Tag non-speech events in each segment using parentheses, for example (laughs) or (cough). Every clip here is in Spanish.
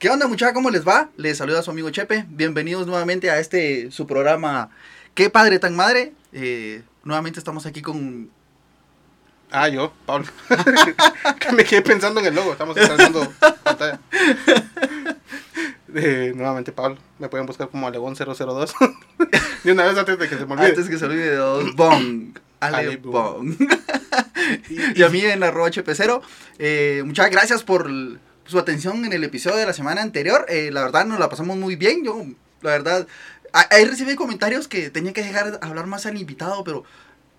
¿Qué onda muchachos? ¿Cómo les va? Les saluda su amigo Chepe. Bienvenidos nuevamente a este su programa ¿Qué padre tan madre? Eh, nuevamente estamos aquí con... Ah, yo, Pablo. (laughs) me quedé pensando en el logo. Estamos estrenando pantalla. Eh, nuevamente, Pablo. Me pueden buscar como Alegón002. y (laughs) una vez antes de que se me olvide. Antes que se olvide, dos, Bong. Ale Ale Bong. y a mí en arroba HP0. Eh, muchas gracias por su atención en el episodio de la semana anterior. Eh, la verdad nos la pasamos muy bien. Yo, la verdad, a- ahí recibí comentarios que tenía que dejar de hablar más al invitado, pero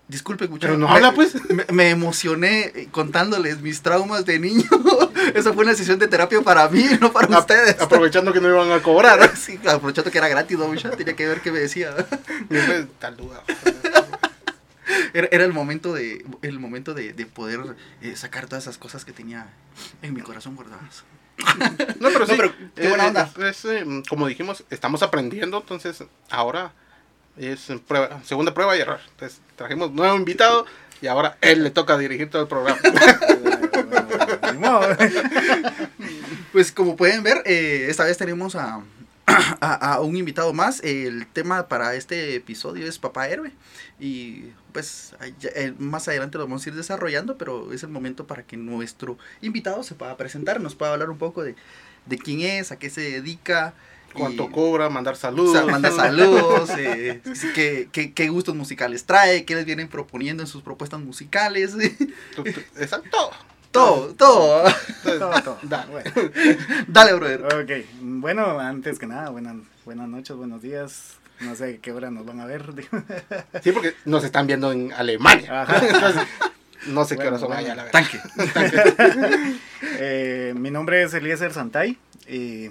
disculpe, muchachos. Pero no habla, pues. Me, me emocioné eh, contándoles mis traumas de niño. (laughs) Esa fue una sesión de terapia para mí, no para ustedes. Aprovechando que no iban a cobrar. (laughs) Sí, aprovechando que era gratis, ¿no? Tenía que ver qué me decía. (laughs) Tal duda. Era, era el momento de el momento de, de poder eh, sacar todas esas cosas que tenía en mi corazón guardadas. (laughs) No, pero sí. No, pero qué buena eh, onda. es, eh, como dijimos, estamos aprendiendo. Entonces, ahora es prueba, segunda prueba y error. Entonces, trajimos nuevo invitado y ahora él le toca dirigir todo el programa. (laughs) Pues como pueden ver, eh, esta vez tenemos a, (clears throat) a, a un invitado más. El tema para este episodio es Papá Héroe. Y pues eh, más adelante lo vamos a ir desarrollando, pero es el momento para que nuestro invitado se pueda presentar, nos pueda hablar un poco de, de quién es, a qué se dedica. y- Cuánto cobra, mandar O saludos. sea, manda saludos, (laughs) eh, qué, qué- qué gustos musicales trae, qué les vienen proponiendo en sus propuestas musicales. (laughs) Exacto. todo, todo. Todo, todo. da. Bueno. (laughs) Dale, brother. Ok, bueno, antes que nada, buenas, buenas noches, buenos días. No sé qué hora nos van a ver. Sí, porque nos están viendo en Alemania. Ajá. (laughs) Entonces, no sé qué hora son bueno. allá, la verdad. Tanque. (laughs) Eh, mi nombre es Eliezer Santay. y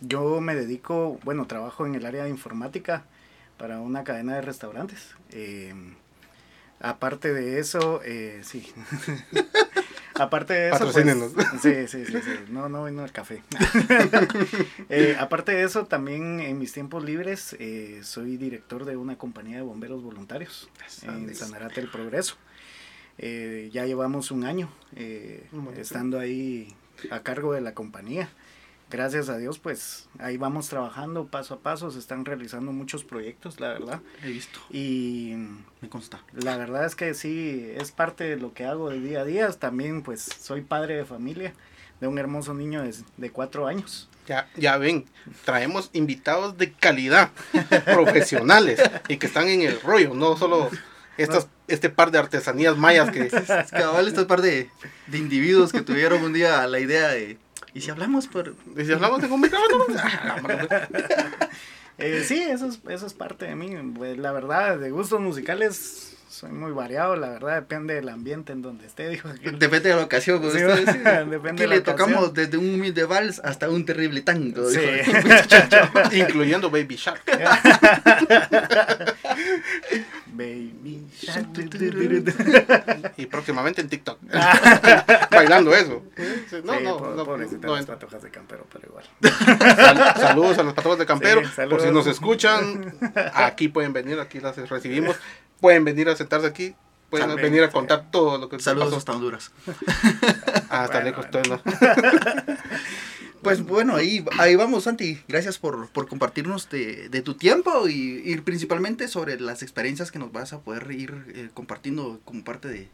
yo me dedico, bueno, trabajo en el área de informática para una cadena de restaurantes. Eh, aparte de eso, eh, sí. (laughs) aparte de eso, pues, sí, sí, sí, sí. No, no vino el café. (laughs) Eh, aparte de eso, también en mis tiempos libres eh, soy director de una compañía de bomberos voluntarios en Sanarate el Progreso. Eh, ya llevamos un año eh, estando ahí a cargo de la compañía. Gracias a Dios, pues ahí vamos trabajando paso a paso, se están realizando muchos proyectos, la verdad. He visto, Y me consta. la verdad es que sí, es parte de lo que hago de día a día. También pues soy padre de familia de un hermoso niño de, de cuatro años. Ya, ya ven, traemos invitados de calidad, (laughs) profesionales, y que están en el rollo, no solo estas, este par de artesanías mayas que... (laughs) Es cabal este par de, de individuos que tuvieron un día la idea de... ¿Y si hablamos por...? Y si hablamos de (laughs) ah, Eh, sí, eso es, eso es parte de mí. Pues, la verdad, de gustos musicales soy muy variado. La verdad, depende del ambiente en donde esté. (laughs) Dijo. Depende de la ocasión. Sí, (laughs) depende Aquí de la le tocamos desde un humilde vals hasta un terrible tango. Sí. dijo. (laughs) incluyendo Baby Shark. Baby shark, Y próximamente en TikTok. Bailando eso. No, Sí, no, po- no, pobrecita no, las patojas de campero, pero igual. Sal- saludos a los patrones de Campero. Sí, por si nos escuchan, aquí pueden venir, aquí las recibimos. Pueden venir a sentarse aquí. Pueden También, venir a sí. contar todo lo que Saludos pasó. hasta Honduras. (laughs) Ah, hasta Bueno, lejos, bueno. no. (laughs) Pues bueno, ahí, ahí vamos, Santi. Gracias por, por compartirnos de, de tu tiempo y, y principalmente sobre las experiencias que nos vas a poder ir eh, compartiendo como parte de,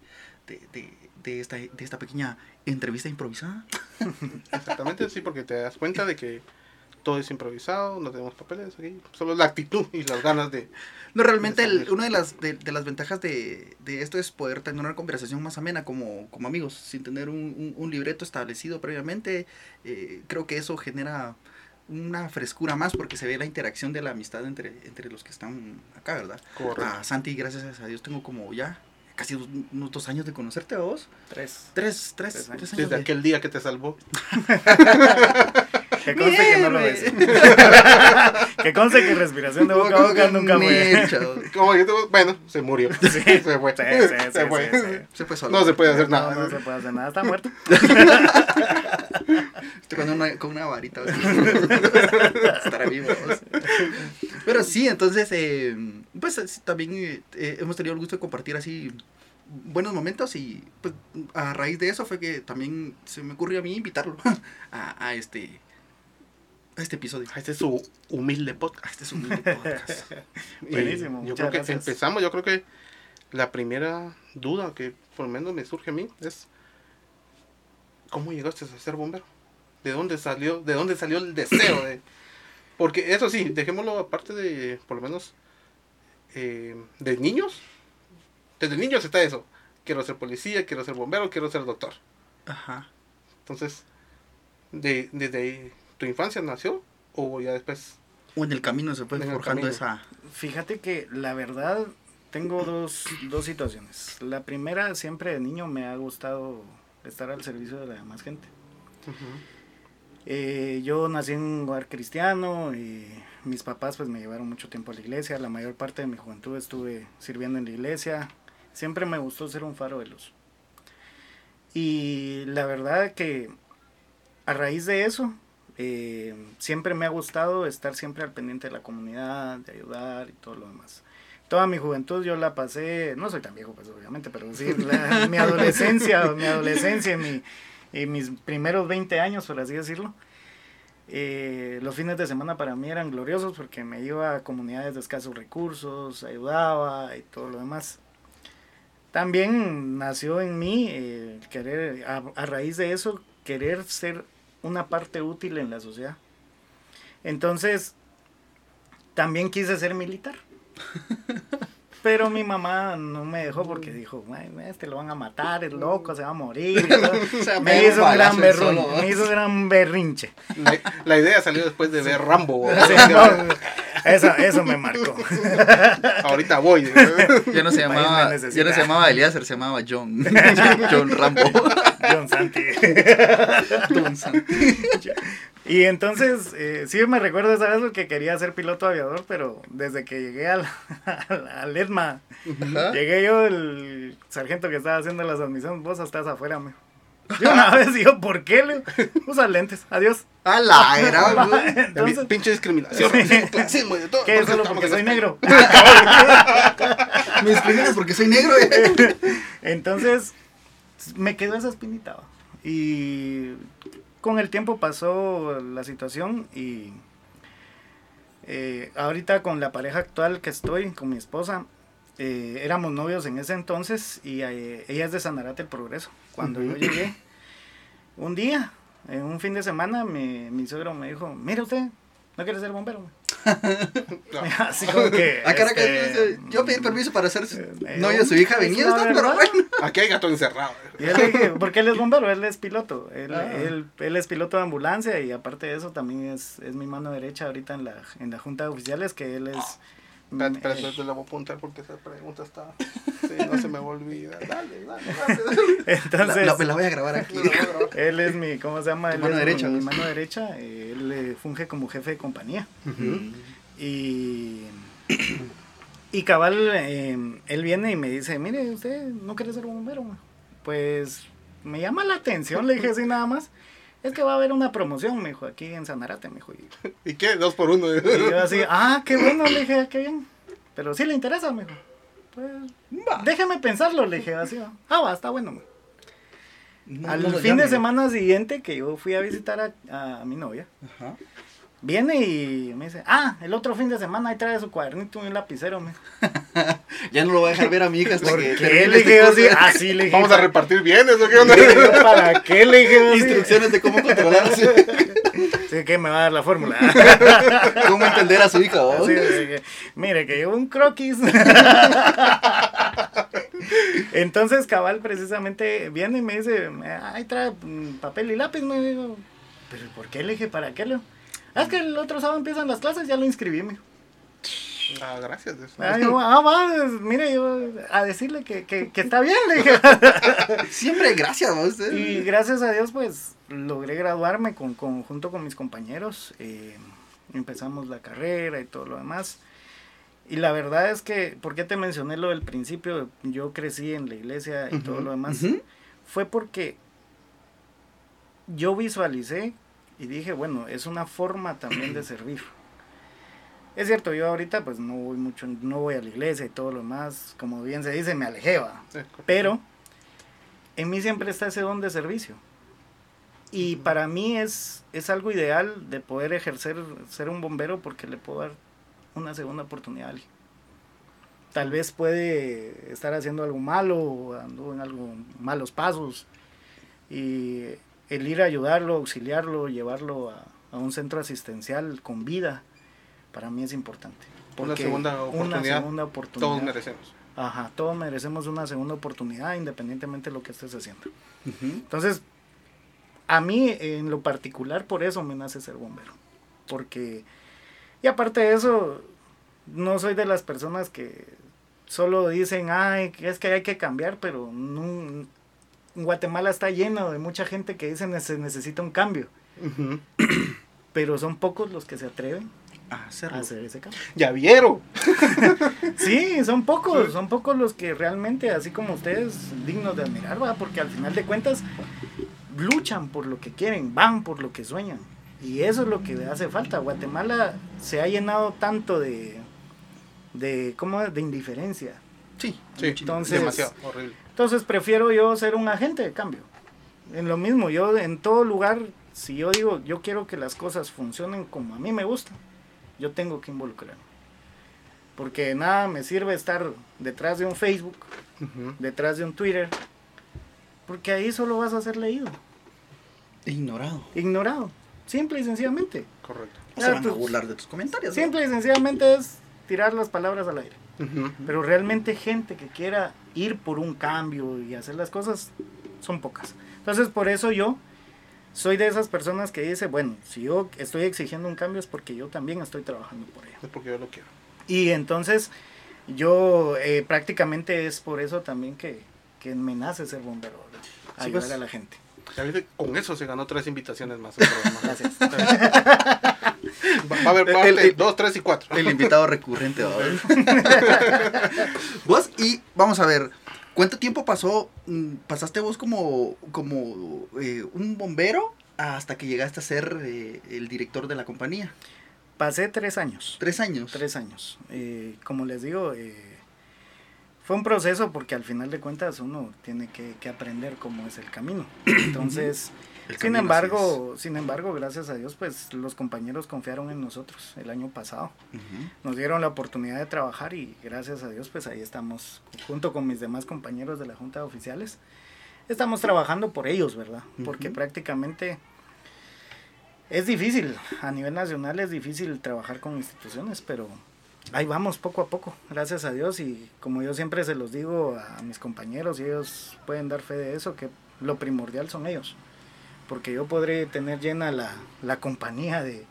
de, de- de esta, de esta pequeña entrevista improvisada. (laughs) Exactamente, sí, porque te das cuenta de que todo es improvisado, no tenemos papeles aquí, solo la actitud y las ganas de... No, realmente el- una de las, de, de las ventajas de, de esto es poder tener una conversación más amena como, como amigos, sin tener un, un- un libreto establecido previamente. Eh, creo que eso genera una frescura más porque se ve la interacción de la amistad entre, entre los que están acá, ¿verdad? Correcto. A Santi, gracias a Dios, tengo como ya casi dos- unos dos años de conocerte a vos. Tres. Tres, tres, Tres años. tres años. Desde de- aquel día que te salvó. (laughs) Que conste que no lo ves. (laughs) que conste que respiración de boca a boca nunca fue. (laughs) Como tú- bueno, se murió. Sí. (laughs) Se fue. Sí, sí, se fue. sí, sí. Se fue solo. No se puede hacer No, nada. no se puede hacer nada, está muerto. Estoy con una, con una varita. así. Estará vivo. Pero sí, entonces, eh, pues es- también eh, hemos tenido el gusto de compartir así buenos momentos y pues a raíz de eso fue que también se me ocurrió a mí invitarlo a, a este a este episodio. a este es su humilde podcast. Este es un humilde (laughs) podcast. Buenísimo, Yo creo que gracias. empezamos, yo creo que la primera duda que por lo menos me surge a mí es ¿cómo llegaste a ser bombero? ¿De dónde salió, de dónde salió el deseo de porque eso sí, dejémoslo aparte de por lo menos eh, de niños. Desde niños está eso. Quiero ser policía, quiero ser bombero, quiero ser doctor. Ajá. Entonces, de, desde ahí, tu infancia nació o ya después O en el camino se fue forjando esa. Fíjate que la verdad tengo dos, dos situaciones. La primera, siempre de niño me ha gustado estar al servicio de la demás gente. Eh, yo nací en un hogar cristiano y mis papás pues me llevaron mucho tiempo a la iglesia. La mayor parte de mi juventud estuve sirviendo en la iglesia. Siempre me gustó ser un faro de luz. Y la verdad que a raíz de eso, eh, siempre me ha gustado estar siempre al pendiente de la comunidad, de ayudar y todo lo demás. Toda mi juventud yo la pasé, no soy tan viejo pues obviamente, pero sí, mi adolescencia, mi adolescencia, mi, y mis primeros 20 años, por así decirlo, eh, los fines de semana para mí eran gloriosos porque me iba a comunidades de escasos recursos, ayudaba y todo lo demás. También nació en mí eh, querer, a raíz de eso, querer ser una parte útil en la sociedad. Entonces, también quise ser militar. (laughs) Pero mi mamá no me dejó porque dijo, "Ay, este lo van a matar, es loco, se va a morir. (laughs) O sea, me hizo un gran ¿no? me hizo un gran berrinche. La, la idea salió después de ver Rambo. Sí, (laughs) no, eso, eso me marcó. (laughs) Ahorita voy. Ya no se llamaba, ya no se llamaba Eliezer, se llamaba John. (laughs) John Rambo. John Santi. Don San- Y entonces, eh, sí me recuerdo esa vez porque quería ser piloto aviador, pero desde que llegué al, al, al ESMA, Ajá. llegué yo, el sargento que estaba haciendo las admisiones, vos estás afuera, me. Yo una vez digo, ¿por qué? Le usa lentes, adiós. A la (laughs) era, güey. Entonces, Pinche discriminación, racismo, (laughs) y de todo. ¿qué es Por eso solo porque soy negro? (laughs) Me discriminas porque soy negro, eh. Entonces, me quedó esa espinita. Y con el tiempo pasó la situación y eh, ahorita con la pareja actual que estoy, con mi esposa, eh, éramos novios en ese entonces y eh, ella es de Sanarate el Progreso. Cuando yo llegué, un día, en un fin de semana, mi, mi suegro me dijo, mire usted, ¿no quiere ser bombero? (laughs) No. (laughs) Así como que... A cara este, yo pedí permiso para ser su- eh, novio de su hija, venía usted, pero bueno. Aquí hay gato encerrado. Y le dije, porque él es bombero, él es piloto. Él, Ah. él, él es piloto de ambulancia y aparte de eso también es, es mi mano derecha ahorita en la, en la junta de oficiales, que él es... Espérate, mm, espérate, eh, te la voy a apuntar porque esa pregunta está. Sí, no se me va a olvidar. Dale, dale, dale. (laughs) La, entonces, la- me la voy a grabar aquí. él es mi, ¿cómo se llama? Él mano es derecha, Mi, ¿ves? mano derecha, él eh, funge como jefe de compañía. Y, y cabal, eh, él viene y me dice, mire, usted no quiere ser bombero. ma?". Pues me llama la atención, le dije así nada más. Es que va a haber una promoción, me dijo, aquí en Sanarate, me dijo. Y, (laughs) ¿Y qué? Dos por uno. y yo así, ah, qué bueno, le dije, qué bien. Pero sí le interesa, me dijo. Pues, Va. déjame pensarlo, le dije así. va. Ah, va, está bueno. ma". No- Al no fin de semana siguiente que yo fui a visitar a, a mi novia, Ajá. Viene y me dice, ah, el otro fin de semana ahí trae su cuadernito y un lapicero. Me. (laughs) Ya no lo voy a dejar ver a mi hija hasta que ¿Por termine qué le este dije así? Así le dije. Vamos a repartir bienes, ¿o qué onda? ¿Para qué le dije así? Instrucciones de cómo controlarse. Sí, que me va a dar la fórmula. (laughs) cómo entender a su hija. ¿oh? Así, le dije, Mire, que llevo un croquis. (laughs) Entonces, cabal, precisamente viene y me dice, ahí trae papel y lápiz. Me digo, ¿pero por qué le dije? ¿Para qué le? "Ah, Es que el otro sábado empiezan las clases, ya lo inscribí. Me. dijo. Ah, gracias. eso. Ah, yo, ah, va, pues, mire, yo a decirle que, que, que está bien, le dije. (laughs) Siempre gracias a usted. Y gracias a Dios, pues logré graduarme con, con- junto con mis compañeros. eh, empezamos la carrera y todo lo demás. Y la verdad es que, ¿por qué te mencioné lo del principio? Yo crecí en la iglesia y todo lo demás. Fue porque yo visualicé y dije, bueno, es una forma también de servir. Es cierto, yo ahorita pues no voy mucho, no voy a la iglesia y todo lo demás, como bien se dice, me. Sí. Pero en mí siempre está ese don de servicio. Y para mí es, es algo ideal de poder ejercer, ser un bombero porque le puedo dar una segunda oportunidad a alguien. Tal vez puede estar haciendo algo malo o ando en algo malos pasos y el ir a ayudarlo, auxiliarlo, llevarlo a, a un centro asistencial con vida, para mí es importante. Una segunda oportunidad. Una segunda oportunidad. Todos merecemos. Ajá, todos merecemos una segunda oportunidad independientemente de lo que estés haciendo. Entonces, a mí en lo particular por eso me nace ser bombero. Porque, y aparte de eso, no soy de las personas que solo dicen, ay, es que hay que cambiar, pero no, Guatemala está lleno de mucha gente que dice que se necesita un cambio. (clears throat) pero son pocos los que se atreven a, hacer ese cambio. Ya vieron. (laughs) sí, son pocos, son pocos los que realmente, así como ustedes, dignos de admirar, ¿va? porque al final de cuentas luchan por lo que quieren, van por lo que sueñan. Y eso es lo que hace falta. Guatemala se ha llenado tanto de, de, ¿cómo? de indiferencia. Sí, sí, entonces, demasiado horrible. Entonces prefiero yo ser un agente de cambio. En lo mismo, yo en todo lugar, si yo digo, yo quiero que las cosas funcionen como a mí me gusta, yo tengo que involucrarme. Porque nada me sirve estar detrás de un Facebook, detrás de un Twitter, porque ahí solo vas a ser leído. Ignorado. Ignorado. Simple y sencillamente. Correcto. O se van a burlar de tus comentarios. Simple y sencillamente es tirar las palabras al aire. Pero realmente gente que quiera ir por un cambio y hacer las cosas son pocas. Entonces por eso yo soy de esas personas que dice, bueno, si yo estoy exigiendo un cambio es porque yo también estoy trabajando por ello. Es porque yo lo quiero. Y entonces yo eh, prácticamente es por eso también que, que me nace ser bombero, ayudar pues. a la gente. Con eso se ganó tres invitaciones más. (laughs) Gracias. Va, a haber parte dos, tres y cuatro. El invitado recurrente. (laughs) vos, y vamos a ver, ¿cuánto tiempo pasó, mm, pasaste vos como, como eh, un bombero hasta que llegaste a ser eh, el director de la compañía? Pasé tres años. ¿Tres años? Tres años. Eh, como les digo, fue un proceso porque al final de cuentas uno tiene que, aprender cómo es el camino. (clears throat) Entonces, sin embargo, sin embargo, gracias a Dios, pues los compañeros confiaron en nosotros el año pasado. Nos dieron la oportunidad de trabajar y gracias a Dios, pues ahí estamos, junto con mis demás compañeros de la Junta de Oficiales, estamos trabajando por ellos, ¿verdad? Porque prácticamente es difícil, a nivel nacional es difícil trabajar con instituciones, pero ahí vamos poco a poco, gracias a Dios. Y como yo siempre se los digo a mis compañeros y ellos pueden dar fe de eso, que lo primordial son ellos, porque yo podré tener llena la, la compañía de,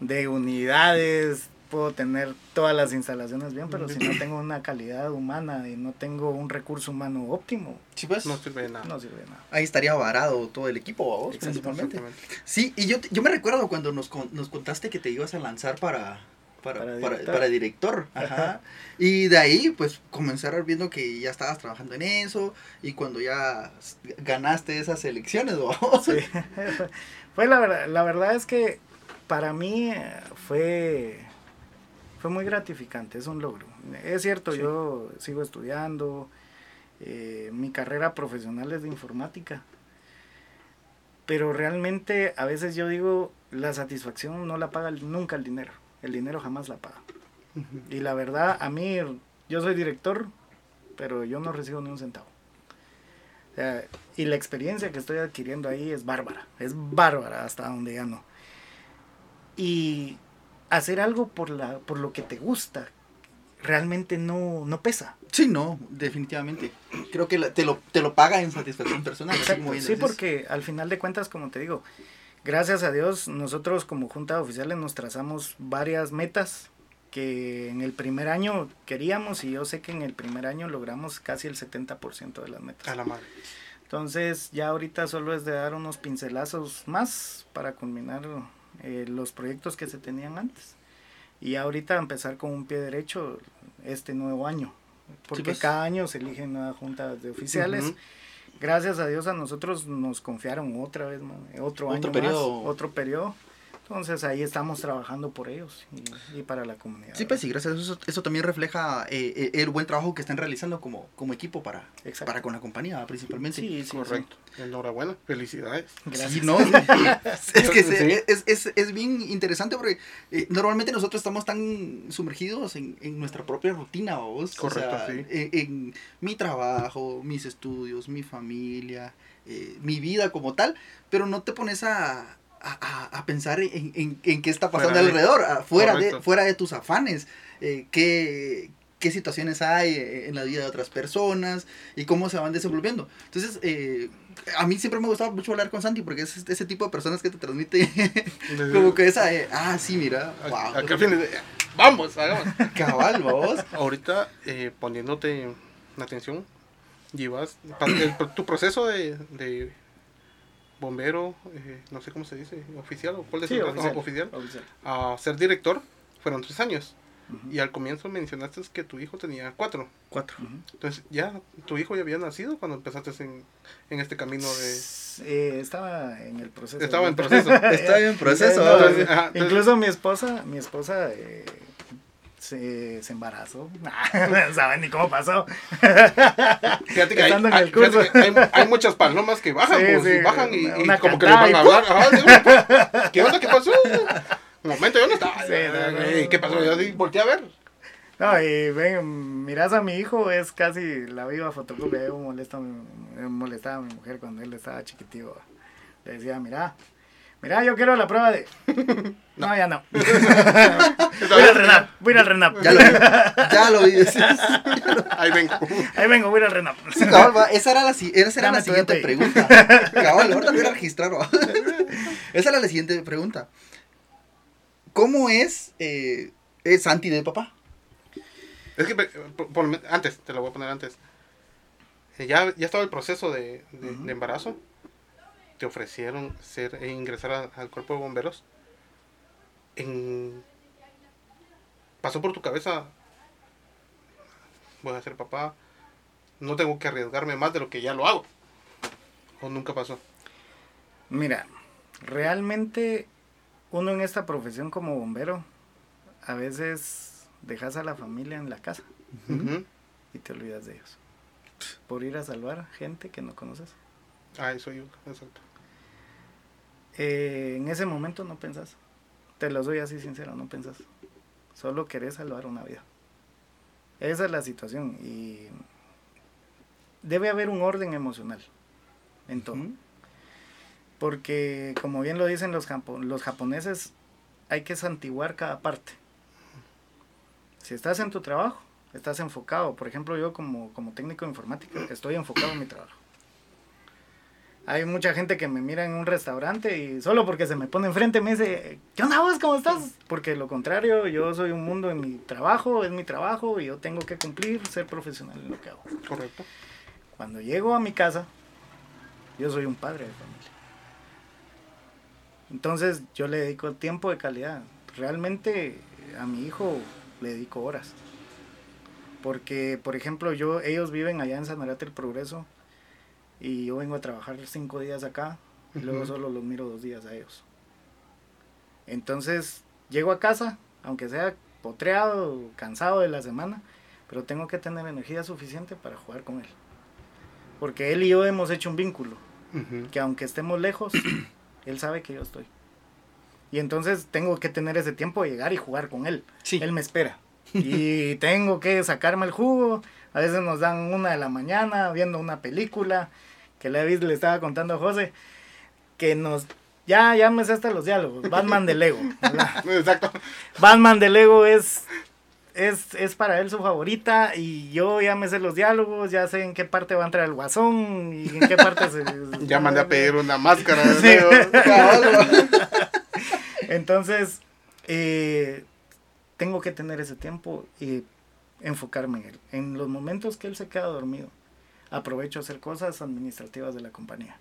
de unidades, puedo tener todas las instalaciones bien, pero si no tengo una calidad humana y no tengo un recurso humano óptimo, pues, no sirve de nada. No sirve de nada. Ahí estaría varado todo el equipo, vos, principalmente. Sí, y yo, yo me recuerdo cuando nos, nos contaste que te ibas a lanzar para, para, para, director. Ajá. Y de ahí, pues, comenzar viendo que ya estabas trabajando en eso y cuando ya ganaste esas elecciones, (laughs) Sí. (laughs) fue la verdad, la verdad es que para mí fue, fue muy gratificante, es un logro. Es cierto, yo sigo estudiando, eh, mi carrera profesional es de informática, pero realmente a veces yo digo, la satisfacción no la paga nunca el dinero el dinero jamás la paga. Y la verdad, a mí, yo soy director, pero yo no recibo ni un centavo. y la experiencia que estoy adquiriendo ahí es bárbara, es bárbara hasta donde ya no. Y hacer algo por, la, por lo que te gusta realmente no, no pesa. Sí, no, definitivamente. Creo que te, lo, te lo paga en satisfacción personal. sí, porque al final de cuentas, como te digo, gracias a Dios, nosotros como Junta de Oficiales nos trazamos varias metas que en el primer año queríamos y yo sé que en el primer año logramos casi el 70% de las metas. A la madre. Entonces ya ahorita solo es de dar unos pincelazos más para culminar eh, los proyectos que se tenían antes. Y ahorita empezar con un pie derecho este nuevo año. Porque pues. cada año se eligen nuevas juntas de oficiales gracias a Dios a nosotros nos confiaron otra vez, otro, año periodo. más, otro periodo. Entonces ahí estamos trabajando por ellos y, y para la comunidad. Sí, pues y gracias a eso, eso también refleja eh, eh, el buen trabajo que están realizando como, como equipo para, Exacto. para con la compañía, principalmente. Sí, sí, Correcto. Enhorabuena. Felicidades. Gracias. Sí, no, (laughs) es que se- Sí. es, es, es bien interesante porque eh, normalmente nosotros estamos tan sumergidos en, en nuestra propia rutina, vos. Correcto, o sea, sí. en, en mi trabajo, mis estudios, mi familia, eh, mi vida como tal, pero no te pones a, a, a- a pensar en, en, en qué está pasando Fuera de- alrededor, a- fuera, de, fuera de tus afanes, eh, qué, qué situaciones hay eh, en la vida de otras personas y cómo se van desenvolviendo. Entonces, eh, a mí siempre me gustaba mucho hablar con Santi porque es ese tipo de personas que te transmite (laughs) como que esa, eh, ah, sí, mira, wow, al fin de- Vamos, hagamos. (laughs) cabal, vos. Ahorita, poniéndote atención, llevas el- tu proceso de, de bombero, eh, no sé cómo se dice, oficial o cuál es Sí, el oficial. oficial, Oficial. a ser director, fueron tres años. Y al comienzo mencionaste que tu hijo tenía cuatro. Cuatro. Entonces, ya tu hijo ya había nacido cuando empezaste en, en este camino de... Eh, estaba en el proceso. Estaba en proceso. (laughs) Está en (laughs) proceso. No, Entonces, ajá, entonces- Incluso mi esposa, mi esposa eh, se, se embarazó. (laughs) no (laughs) saben ni cómo pasó. Fíjate que, hay, fíjate que hay- hay muchas palomas que bajan, Sí, pues, y bajan y, como que les van a hablar. Ajá, digo, ¿Qué onda? ¿Qué pasó? Un momento, yo no estaba. Sí, no, ¿Qué pasó? Yo volteé a ver. No, y ven, miras a mi hijo, es casi la viva fotocopia. Yo molesto, a mi- me molestaba a mi mujer cuando él estaba chiquitivo. Le decía, mira, mira, yo quiero la prueba de... (laughs) No, ya no. (laughs) voy al RENAP, voy al RENAP. Ya lo vi, ya lo vi. (laughs) Ahí vengo. Ahí vengo, voy al RENAP. Sí, cabal, va, esa era la, si- esa era la siguiente pregunta. Cabal, ahorita voy a registrar. va. Esa era la siguiente pregunta. ¿Cómo es, eh, es Santi de papá? Es que, por- por- antes, te lo voy a poner antes. Ya, ya estaba el proceso de, de- Ujú. de embarazo. Te ofrecieron ser e ingresar a- al cuerpo de bomberos. En, pasó por tu cabeza. Voy a ser papá. No tengo que arriesgarme más de lo que ya lo hago. O nunca pasó. Mira, realmente uno en esta profesión como bombero, a veces dejas a la familia en la casa y te olvidas de ellos. Por ir a salvar gente que no conoces. Ah, eso yo, exacto. Eh, en ese momento no pensás. Te lo soy así sincero, no pensás. Solo querés salvar una vida. Esa es la situación y debe haber un orden emocional en todo. Porque, como bien lo dicen los, los japoneses, hay que santiguar cada parte. Si estás en tu trabajo, estás enfocado. Por ejemplo, yo como, como técnico de informática, estoy enfocado en mi trabajo. Hay mucha gente que me mira en un restaurante y solo porque se me pone enfrente me dice, ¿qué onda vos? ¿Cómo estás? Porque lo contrario, yo soy un mundo en mi trabajo, es mi trabajo y yo tengo que cumplir, ser profesional en lo que hago. Correcto. Cuando llego a mi casa, yo soy un padre de familia. Entonces yo le dedico tiempo de calidad. Realmente a mi hijo le dedico horas. Porque, por ejemplo, yo, ellos viven allá en San Arate el Progreso y yo vengo a trabajar cinco días acá y luego solo los miro dos días a ellos. Entonces llego a casa, aunque sea potreado, cansado de la semana, pero tengo que tener energía suficiente para jugar con él. Porque él y yo hemos hecho un vínculo, Ujú. que aunque estemos lejos, (clears throat) él sabe que yo estoy. Y entonces tengo que tener ese tiempo de llegar y jugar con él. Sí. Él me espera. Y tengo que sacarme el jugo. A veces nos dan una de la mañana viendo una película que le, le estaba contando a José. Que nos... Ya, ya me sé hasta los diálogos. Batman de Lego. ¿verdad? (laughs) Exacto. Batman de Lego es, es, es para él su favorita y yo ya me sé los diálogos, ya sé en qué parte va a entrar el guasón y en qué parte se... (laughs) Ya mandé a pedir una máscara. Sí. (laughs) Entonces, eh, tengo que tener ese tiempo y enfocarme en él. En los momentos que él se queda dormido, aprovecho a hacer cosas administrativas de la compañía.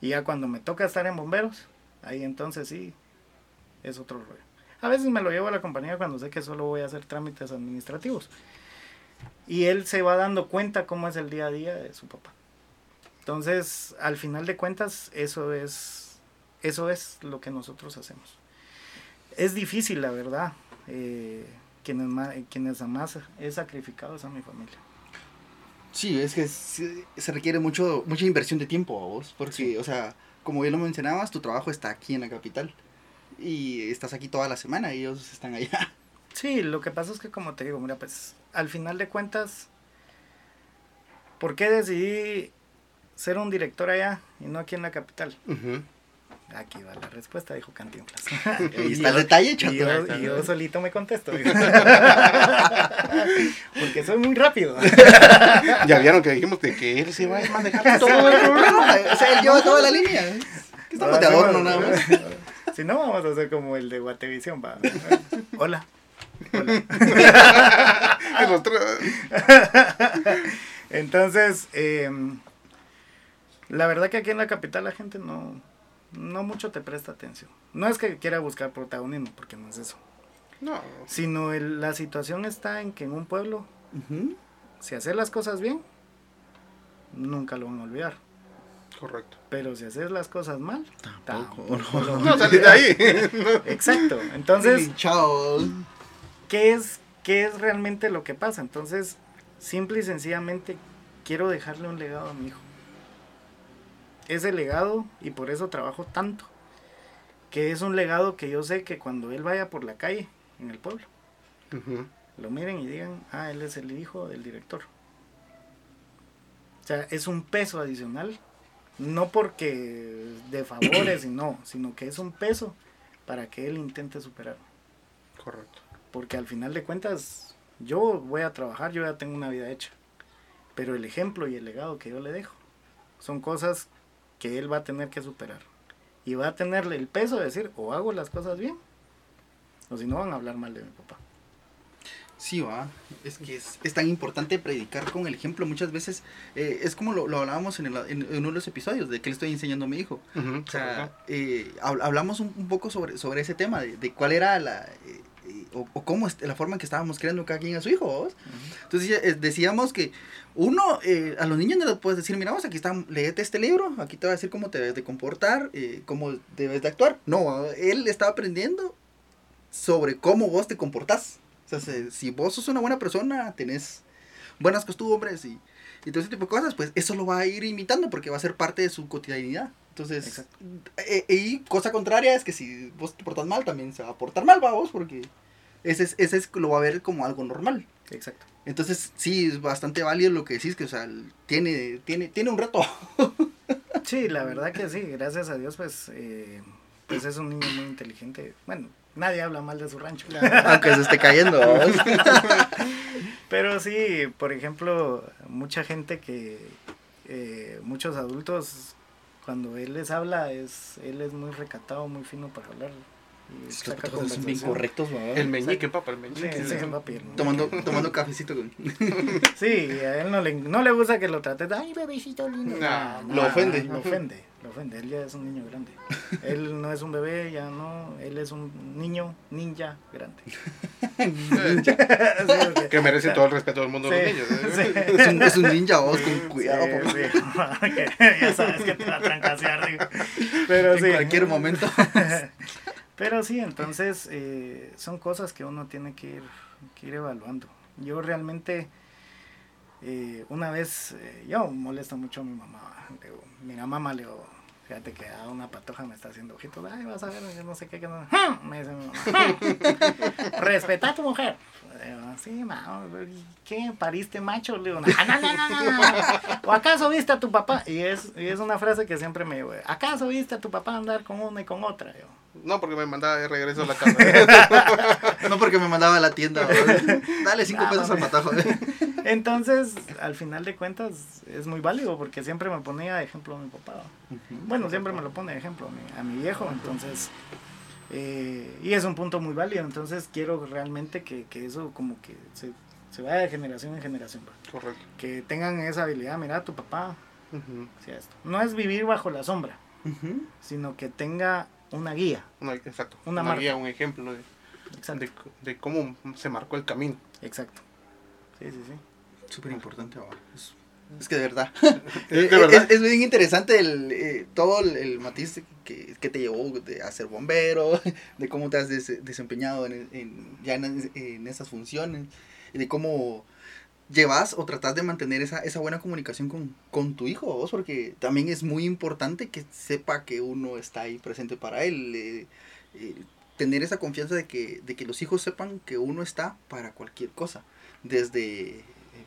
Y ya cuando me toca estar en bomberos, ahí entonces sí, es otro rollo. A veces me lo llevo a la compañía cuando sé que solo voy a hacer trámites administrativos. Y él se va dando cuenta cómo es el día a día de su papá. Entonces, al final de cuentas, eso es, eso es lo que nosotros hacemos. Es difícil, la verdad. Eh, quienes, más, quienes más he sacrificado es a mi familia. Sí, es que se, requiere mucho mucha inversión de tiempo a vos, porque, o sea, como ya lo mencionabas, tu trabajo está aquí en la capital y estás aquí toda la semana y ellos están allá. Sí, lo que pasa es que como te digo, mira, pues al final de cuentas, ¿por qué decidí ser un director allá y no aquí en la capital? Ujú. Aquí va la respuesta, dijo Cantinflas. (laughs) Ahí está el detalle, Y chato. yo, y yo solito me contesto. (laughs) (laughs) Porque soy muy rápido. Ya vieron que dijimos de que él se va a manejar todo el programa. o sea, él lleva toda la línea. Que estamos de adorno nada más. Si no, vamos a hacer como el de Guatevisión, va. Hola. Hola. Y Entonces, eh, la verdad que aquí en la capital la gente no, no mucho te presta atención. No es que quiera buscar protagonismo, porque no es eso. No, Sino el- la situación está en que en un pueblo, si haces las cosas bien, nunca lo van a olvidar. correcto. Pero si haces las cosas mal, Tampoco, No salí de ahí. (laughs) Exacto. Entonces, chao. ¿qué es, ¿qué es realmente lo que pasa? Entonces, simple y sencillamente quiero dejarle un legado a mi hijo. Ese legado, y por eso trabajo tanto, que es un legado que yo sé que cuando él vaya por la calle, en el pueblo, lo miren y digan, ah, él es el hijo del director. O sea, es un peso adicional, no porque de favores, sino, sino que es un peso para que él intente superar. Correcto. Porque al final de cuentas, yo voy a trabajar, yo ya tengo una vida hecha. Pero el ejemplo y el legado que yo le dejo son cosas que él va a tener que superar. Y va a tenerle el peso de decir, o hago las cosas bien, o si no van a hablar mal de mi papá. Sí, va. Es que es, es tan importante predicar con el ejemplo. Muchas veces eh, es como lo, lo hablábamos en, el- en- en uno de los episodios de que le estoy enseñando a mi hijo. O sea, eh, hab- hablamos un, un poco sobre, sobre ese tema, de, de cuál era la, eh, o, o cómo es la forma en que estábamos creando cada quien a su hijo. ¿vos? Entonces eh, decíamos que uno, eh, a los niños no les puedes decir, mira, vos aquí está, léete este libro, aquí te va a decir cómo te debes de comportar, eh, cómo debes de actuar. No, él está aprendiendo sobre cómo vos te comportás. O sea, si, si vos sos una buena persona, tenés buenas costumbres y, y todo ese tipo de cosas, pues eso lo va a ir imitando porque va a ser parte de su cotidianidad. Entonces, Exacto. eh, y cosa contraria es que si vos te portas mal, también se va a portar mal, va vos, porque ese es, ese es, lo va a ver como algo normal. Exacto. Entonces, sí, es bastante válido lo que decís, que, o sea, tiene, tiene, tiene un reto. (laughs) Sí, la verdad que sí, gracias a Dios, pues, eh, pues es un niño muy inteligente. Bueno, nadie habla mal de su rancho. (laughs) Aunque se esté cayendo. (laughs) Pero sí, por ejemplo, mucha gente que, eh, muchos adultos, cuando él les habla, es él es muy recatado, muy fino para hablar. Y Los saca son bien correctos, ¿va? El meñique, papá, el Sí, meñique. sí, papi, ¿no? Tomando, tomando cafecito con... (laughs) Sí, a él no le, no le gusta que lo trates, ay, bebecito lindo. Nah, No, lo no, ofende. Lo ofende, ofende. Él ya es un niño grande. Él no es un bebé, ya no. Él es un niño ninja grande. (laughs) Sí, porque- Que merece todo el respeto del mundo de los Sí, niños. ¿eh? sí. Es un, es un ninja, vos, con cuidado, Sí, sí, (laughs) ya sabes que te va a trancasear, digo. Pero En sí. cualquier momento. (laughs) Pero sí, entonces eh, son cosas que uno tiene que ir, que ir evaluando. Yo realmente, eh, una vez, eh, yo molesto mucho a mi mamá. Le digo, mira, mamá, le digo, fíjate que a una patoja me está haciendo ojitos. Ay, vas a ver, yo no sé qué. Que no. "Hmm", Me dice mi mamá. "Hmm, (laughs) Respeta a tu mujer. Le digo, sí, mamá, ¿y ¿qué? ¿Pariste macho? Le digo, no, no, no, no, no, no. ¿O acaso viste a tu papá? Y es, y es una frase que siempre me digo, ¿acaso viste a tu papá andar con una y con otra? Yo, No, porque me mandaba de regreso a la (laughs) casa. No porque me mandaba a la tienda. Dale cinco pesos al mami. patajo. (laughs) Entonces, al final de cuentas, es muy válido porque siempre me ponía de ejemplo a mi papá. Bueno, siempre me lo pone de ejemplo a mi, a mi viejo, entonces, eh, y es un punto muy válido, entonces quiero realmente que, que eso como que se, se vaya de generación en generación. Correcto. que tengan esa habilidad, mira, tu papá esto. No es vivir bajo la sombra, sino que tenga una guía. Una- exacto. Una Una, guía, un ejemplo de, Exacto. de, de cómo se marcó el camino. Exacto. Sí, sí, sí. Súper importante. Es Es que de verdad. Es (laughs) (laughs) de verdad. Es, es bien interesante el, eh, todo el, el matiz que, que te llevó de a ser bombero, (laughs) de cómo te has des- desempeñado en, en- ya en, en esas funciones, y de cómo llevas o tratas de mantener esa, esa buena comunicación con, con tu hijo, vos, porque también es muy importante que sepa que uno está ahí presente para él. eh, eh, tener esa confianza de que, de que los hijos sepan que uno está para cualquier cosa. Desde eh,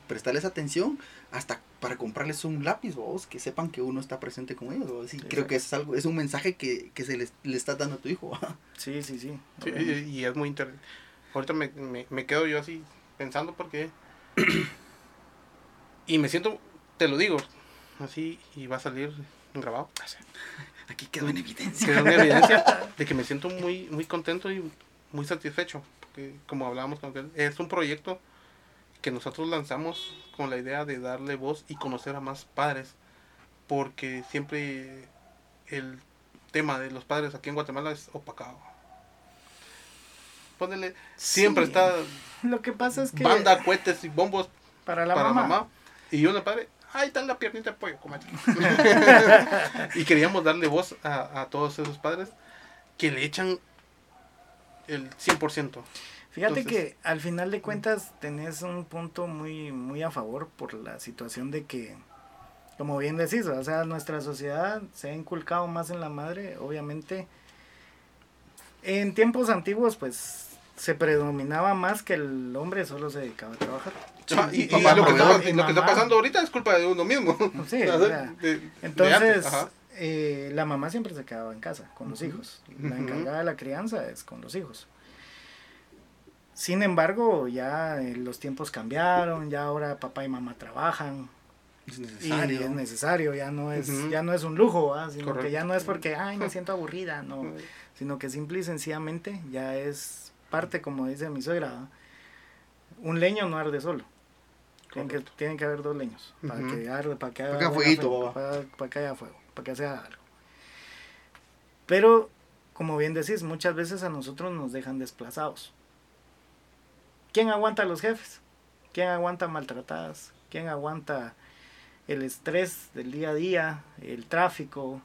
prestarles atención hasta para comprarles un lápiz, vos, que sepan que uno está presente con ellos. ¿vos? Y creo que es algo, es un mensaje que, que se les, le estás dando a tu hijo. (laughs) Sí, sí, sí. Sí, y, y es muy interesante. Ahorita me, me, me quedo yo así pensando porque... y me siento, te lo digo, así, y va a salir grabado. Aquí quedó en evidencia. Quedó una evidencia de que me siento muy, muy contento y muy satisfecho. Porque como hablábamos con aquel, es un proyecto que nosotros lanzamos con la idea de darle voz y conocer a más padres. Porque siempre el tema de los padres aquí en Guatemala es opacado. Ponele, siempre Sí. está (laughs) Lo que pasa es que banda, cohetes y bombos para la para mamá, mamá. Y el padre, ahí está la piernita de pollo, (laughs) (laughs) y queríamos darle voz a, a todos esos padres que le echan el 100%. Fíjate Entonces- que al final de cuentas tenés un punto muy, muy a favor por la situación de que, como bien decís, o sea, nuestra sociedad se ha inculcado más en la madre, obviamente. En tiempos antiguos, pues, se predominaba más que el hombre solo se dedicaba a trabajar. Y, y papá lo, que está, proveedor. y lo que está Mamá. pasando ahorita es culpa de uno mismo. Sí, O (laughs) sea, de- Entonces, eh, la mamá siempre se quedaba en casa con los hijos. La encargada de la crianza es con los hijos. Sin embargo, ya eh, los tiempos cambiaron, ya ahora papá y mamá trabajan Es y necesario. es necesario, ya no es, ya no es un lujo, ¿ah? sino que ya no es porque, ay, me siento aburrida, no, sino que simple y sencillamente ya es parte, como dice mi suegra, un leño no arde solo. Tienen que, tienen que haber dos leños para que arde, para que haya fuego, para, para que haya fuego, para que sea algo. Pero, como bien decís, muchas veces a nosotros nos dejan desplazados. ¿Quién aguanta a los jefes? ¿Quién aguanta maltratadas? ¿Quién aguanta el estrés del día a día, el tráfico?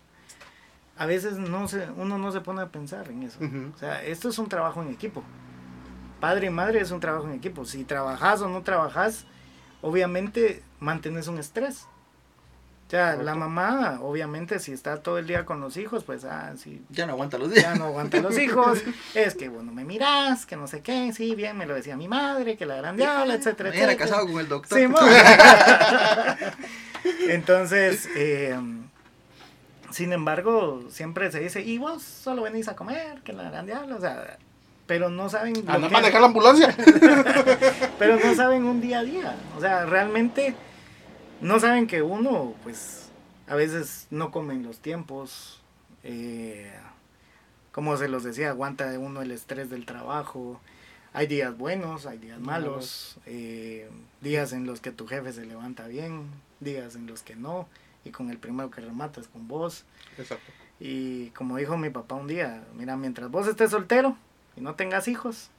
A veces no se, uno no se pone a pensar en eso. O sea, esto es un trabajo en equipo. Padre y madre es un trabajo en equipo. Si trabajas o no trabajas, obviamente mantienes un estrés. O sea, la mamá, obviamente, si está todo el día con los hijos, pues, ah, sí, Ya no aguanta los días. ya no (laughs) aguanta los hijos. Es que, bueno, me miras, que no sé qué, sí, bien, me lo decía mi madre, que la gran diabla, etcétera, Me era etcétera. casado con el doctor. Sí, (laughs) (laughs) Entonces, eh, sin embargo, siempre se dice, y vos solo venís a comer, que la gran diabla, o sea, pero no saben lo Anda a que- manejar la ambulancia. (laughs) pero no saben un día a día. O sea, realmente no saben que uno, pues, a veces no come en los tiempos. eh, como se los decía, aguanta uno el estrés del trabajo. Hay días buenos, hay días malos, eh, días en los que tu jefe se levanta bien, días en los que no, y con el primero que rematas con vos. Exacto. Y como dijo mi papá un día, mira, mientras vos estés soltero y no tengas hijos,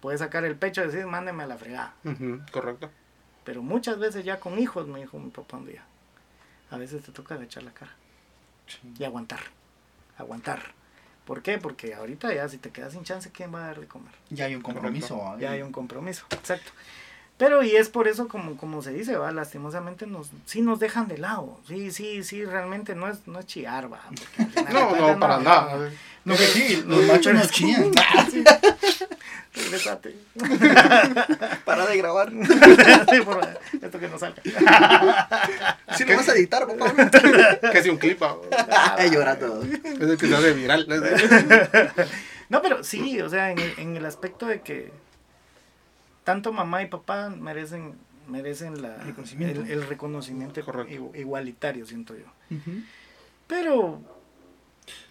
puedes sacar el pecho y decir, mándeme a la fregada. Correcto. Pero muchas veces ya con hijos, me dijo mi papá un día, a veces te toca echar la cara y aguantar, aguantar. ¿Por qué? Porque ahorita ya si te quedas sin chance, ¿quién va a dar de comer? Ya hay un compromiso. ¿va? Ya hay un compromiso, exacto. Pero y es por eso como, como se dice, va, lastimosamente nos, sí nos dejan de lado. Sí, sí, sí, realmente no es, no es chiar, va. porque al final de No, cuentas no, para nada. No, que sí, los machos nos chillan. (laughs) Sí. Regresate. (laughs) Para de grabar. (laughs) Sí, por favor, esto que no salga. Si lo vas a editar, papá. Casi un clip. ah. Llora todo. Es el que se hace viral. No, pero sí, o sea, en el, en el aspecto de que tanto mamá y papá merecen merecen la, Reconocimiento. El, el reconocimiento Correcto. igu- igualitario, siento yo. Pero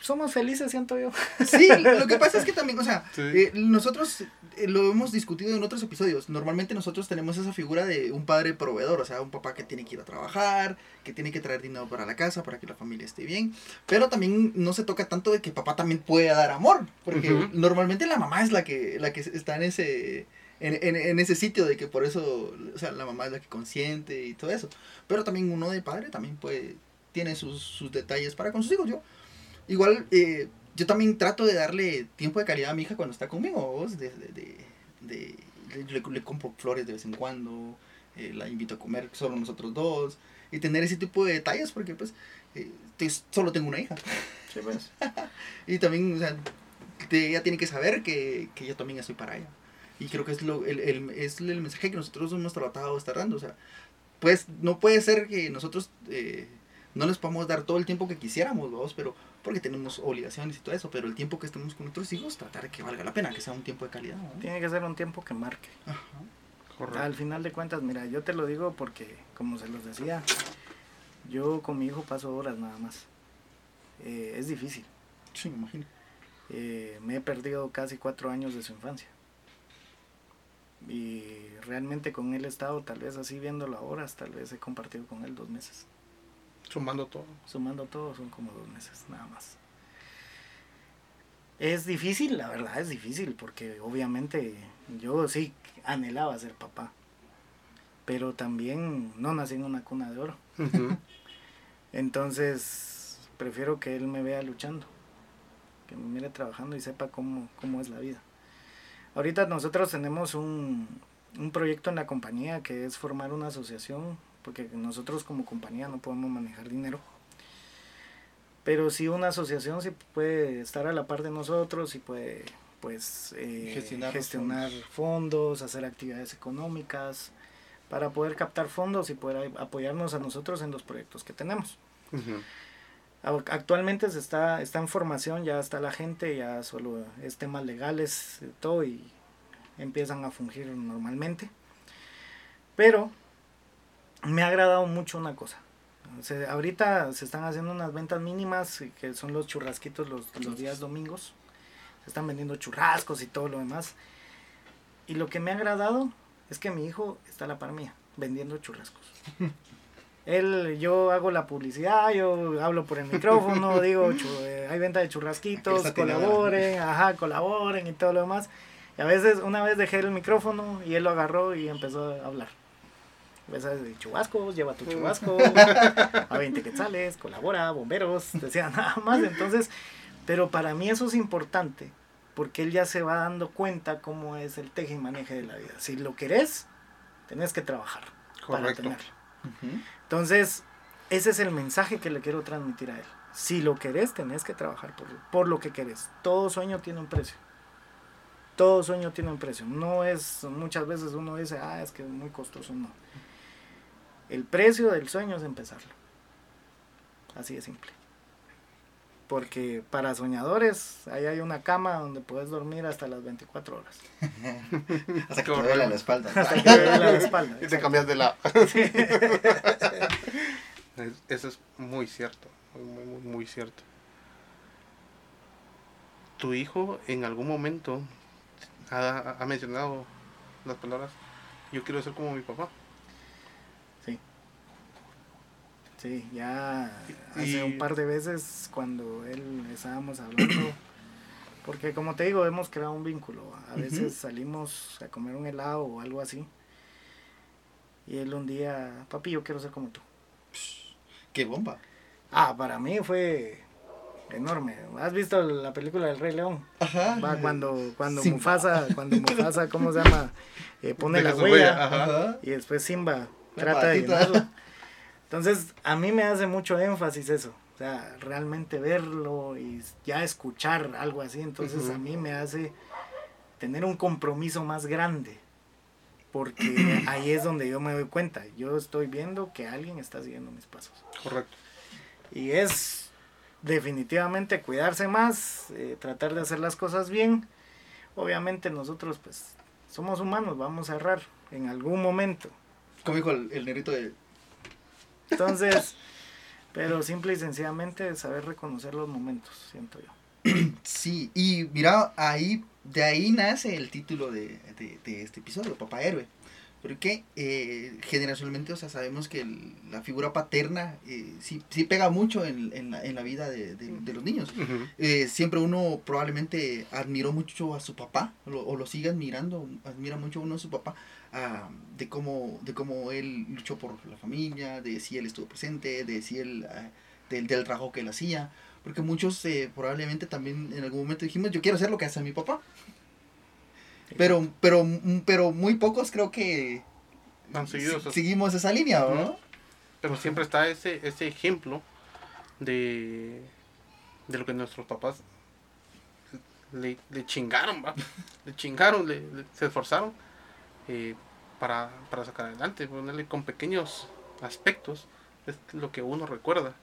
somos felices, siento yo. Sí, (laughs) lo que pasa es que también, o sea, Sí. eh, nosotros eh, lo hemos discutido en otros episodios. Normalmente nosotros tenemos esa figura de un padre proveedor, o sea, un papá que tiene que ir a trabajar, que tiene que traer dinero para la casa, para que la familia esté bien. Pero también no se toca tanto de que papá también pueda dar amor, porque normalmente la mamá es la que, la que está en ese en, en, en ese sitio de que por eso, o sea, la mamá es la que consiente y todo eso. Pero también uno de padre también puede, tiene sus, sus detalles para con sus hijos. Yo, igual, eh, yo también trato de darle tiempo de calidad a mi hija cuando está conmigo, vos, de, de, de, de- le, le compro flores de vez en cuando, eh, la invito a comer solo nosotros dos, y tener ese tipo de detalles porque pues eh, te- solo tengo una hija. Sí, pues. (laughs) Y también, o sea, te- ella tiene que saber que, que yo también estoy para ella. Y creo que es, lo, el, el- es el mensaje que nosotros hemos tratado de estar dando. O sea, pues no puede ser que nosotros eh, no les podamos dar todo el tiempo que quisiéramos, vamos, pero porque tenemos obligaciones y todo eso. Pero el tiempo que estemos con nuestros hijos, tratar de que valga la pena, que sea un tiempo de calidad. ¿no? Tiene que ser un tiempo que marque. Ajá. Correcto. Al final de cuentas, mira, yo te lo digo porque, como se los decía, yo con mi hijo paso horas nada más. Eh, es difícil. Sí, me imagino. Eh, me he perdido casi cuatro años de su infancia. Y realmente con él he estado, tal vez así viéndolo a horas, tal vez he compartido con él dos meses. Sumando todo. Sumando todo son como dos meses, nada más. Es difícil, la verdad es difícil, porque obviamente yo sí anhelaba ser papá. Pero también no nací en una cuna de oro. (laughs) Entonces, prefiero que él me vea luchando, que me mire trabajando y sepa cómo, cómo es la vida. Ahorita nosotros tenemos un, un proyecto en la compañía que es formar una asociación, porque nosotros como compañía no podemos manejar dinero. Pero sí una asociación sí puede estar a la par de nosotros y puede pues eh, Gestionar fondos, hacer actividades económicas, para poder captar fondos y poder apoyarnos a nosotros en los proyectos que tenemos. Au- Actualmente se está, está en formación, ya está la gente, ya solo es temas legales, eh, todo y empiezan a fungir normalmente. Pero me ha agradado mucho una cosa. Se- ahorita se están haciendo unas ventas mínimas, eh, que son los churrasquitos los, los días domingos. Se están vendiendo churrascos y todo lo demás. Y lo que me ha agradado es que mi hijo está a la par mía, vendiendo churrascos. (laughs) Él, yo hago la publicidad, yo hablo por el micrófono, (laughs) digo, eh, hay venta de churrasquitos, colaboren, ajá, colaboren y todo lo demás. Y a veces, una vez dejé el micrófono y él lo agarró y empezó a hablar. A veces de chubascos, lleva tu chubasco, (laughs) a 20 quetzales, colabora, bomberos, decía (laughs) nada más. Entonces, pero para mí eso es importante, porque él ya se va dando cuenta cómo es el teje y maneje de la vida. Si lo querés, tenés que trabajar para tenerlo. Ujú. Entonces, ese es el mensaje que le quiero transmitir a él. Si lo querés, tenés que trabajar por, por lo que querés. Todo sueño tiene un precio. Todo sueño tiene un precio. No es, muchas veces uno dice, ah, es que es muy costoso. No. El precio del sueño es empezarlo. Así de simple. Porque para soñadores, ahí hay una cama donde puedes dormir hasta las 24 horas. (laughs) Hasta que te duela la espalda. Hasta que te duele la espalda. Y te cambias de lado. (laughs) Es- Eso es muy cierto. Muy, muy, muy, muy cierto. ¿Tu hijo en algún momento ha, ha mencionado las palabras yo quiero ser como mi papá? Sí. Sí, ya Y- hace un par de veces cuando él estábamos hablando, (clears throat) porque como te digo, hemos creado un vínculo. A veces salimos a comer un helado o algo así. Y él un día, papi, yo quiero ser como tú. Qué bomba. Ah, para mí fue enorme. ¿Has visto la película del Rey León? Ajá. Va cuando, cuando Simba. Mufasa, cuando Mufasa, ¿cómo se llama? Eh, pone la huella. huella, ajá. Y después Simba La trata de llenarla. Entonces, a mí me hace mucho énfasis eso. O sea, realmente verlo y ya escuchar algo así. Entonces, a mí me hace tener un compromiso más grande. Porque (clears throat) ahí es donde yo me doy cuenta. Yo estoy viendo que alguien está siguiendo mis pasos. Correcto. Y es definitivamente cuidarse más, eh, tratar de hacer las cosas bien. Obviamente nosotros pues somos humanos, vamos a errar en algún momento. Como dijo el, el negrito de... Entonces, (laughs) pero simple y sencillamente saber reconocer los momentos, siento yo. Sí, y mira, ahí, de ahí nace el título de, de, de este episodio, Papá Héroe. Porque eh, generacionalmente, o sea, sabemos que el- la figura paterna eh, sí, sí pega mucho en, en la, en la vida de, de- de los niños. Eh, siempre uno probablemente admiró mucho a su papá, o lo, o lo sigue admirando, admira mucho uno a su papá, ah, de, cómo, de cómo él luchó por la familia, de si él estuvo presente, de si él, ah, del, del trabajo que él hacía. Porque muchos eh, probablemente también en algún momento dijimos, yo quiero hacer lo que hace mi papá. Pero, pero, pero muy pocos creo que Han seguido si- seguimos esa línea. Pero siempre está ese, ese ejemplo de, de lo que nuestros papás le, le chingaron, ¿va? le chingaron, le, le- se esforzaron eh, para, para sacar adelante, ponerle con pequeños aspectos, es lo que uno recuerda.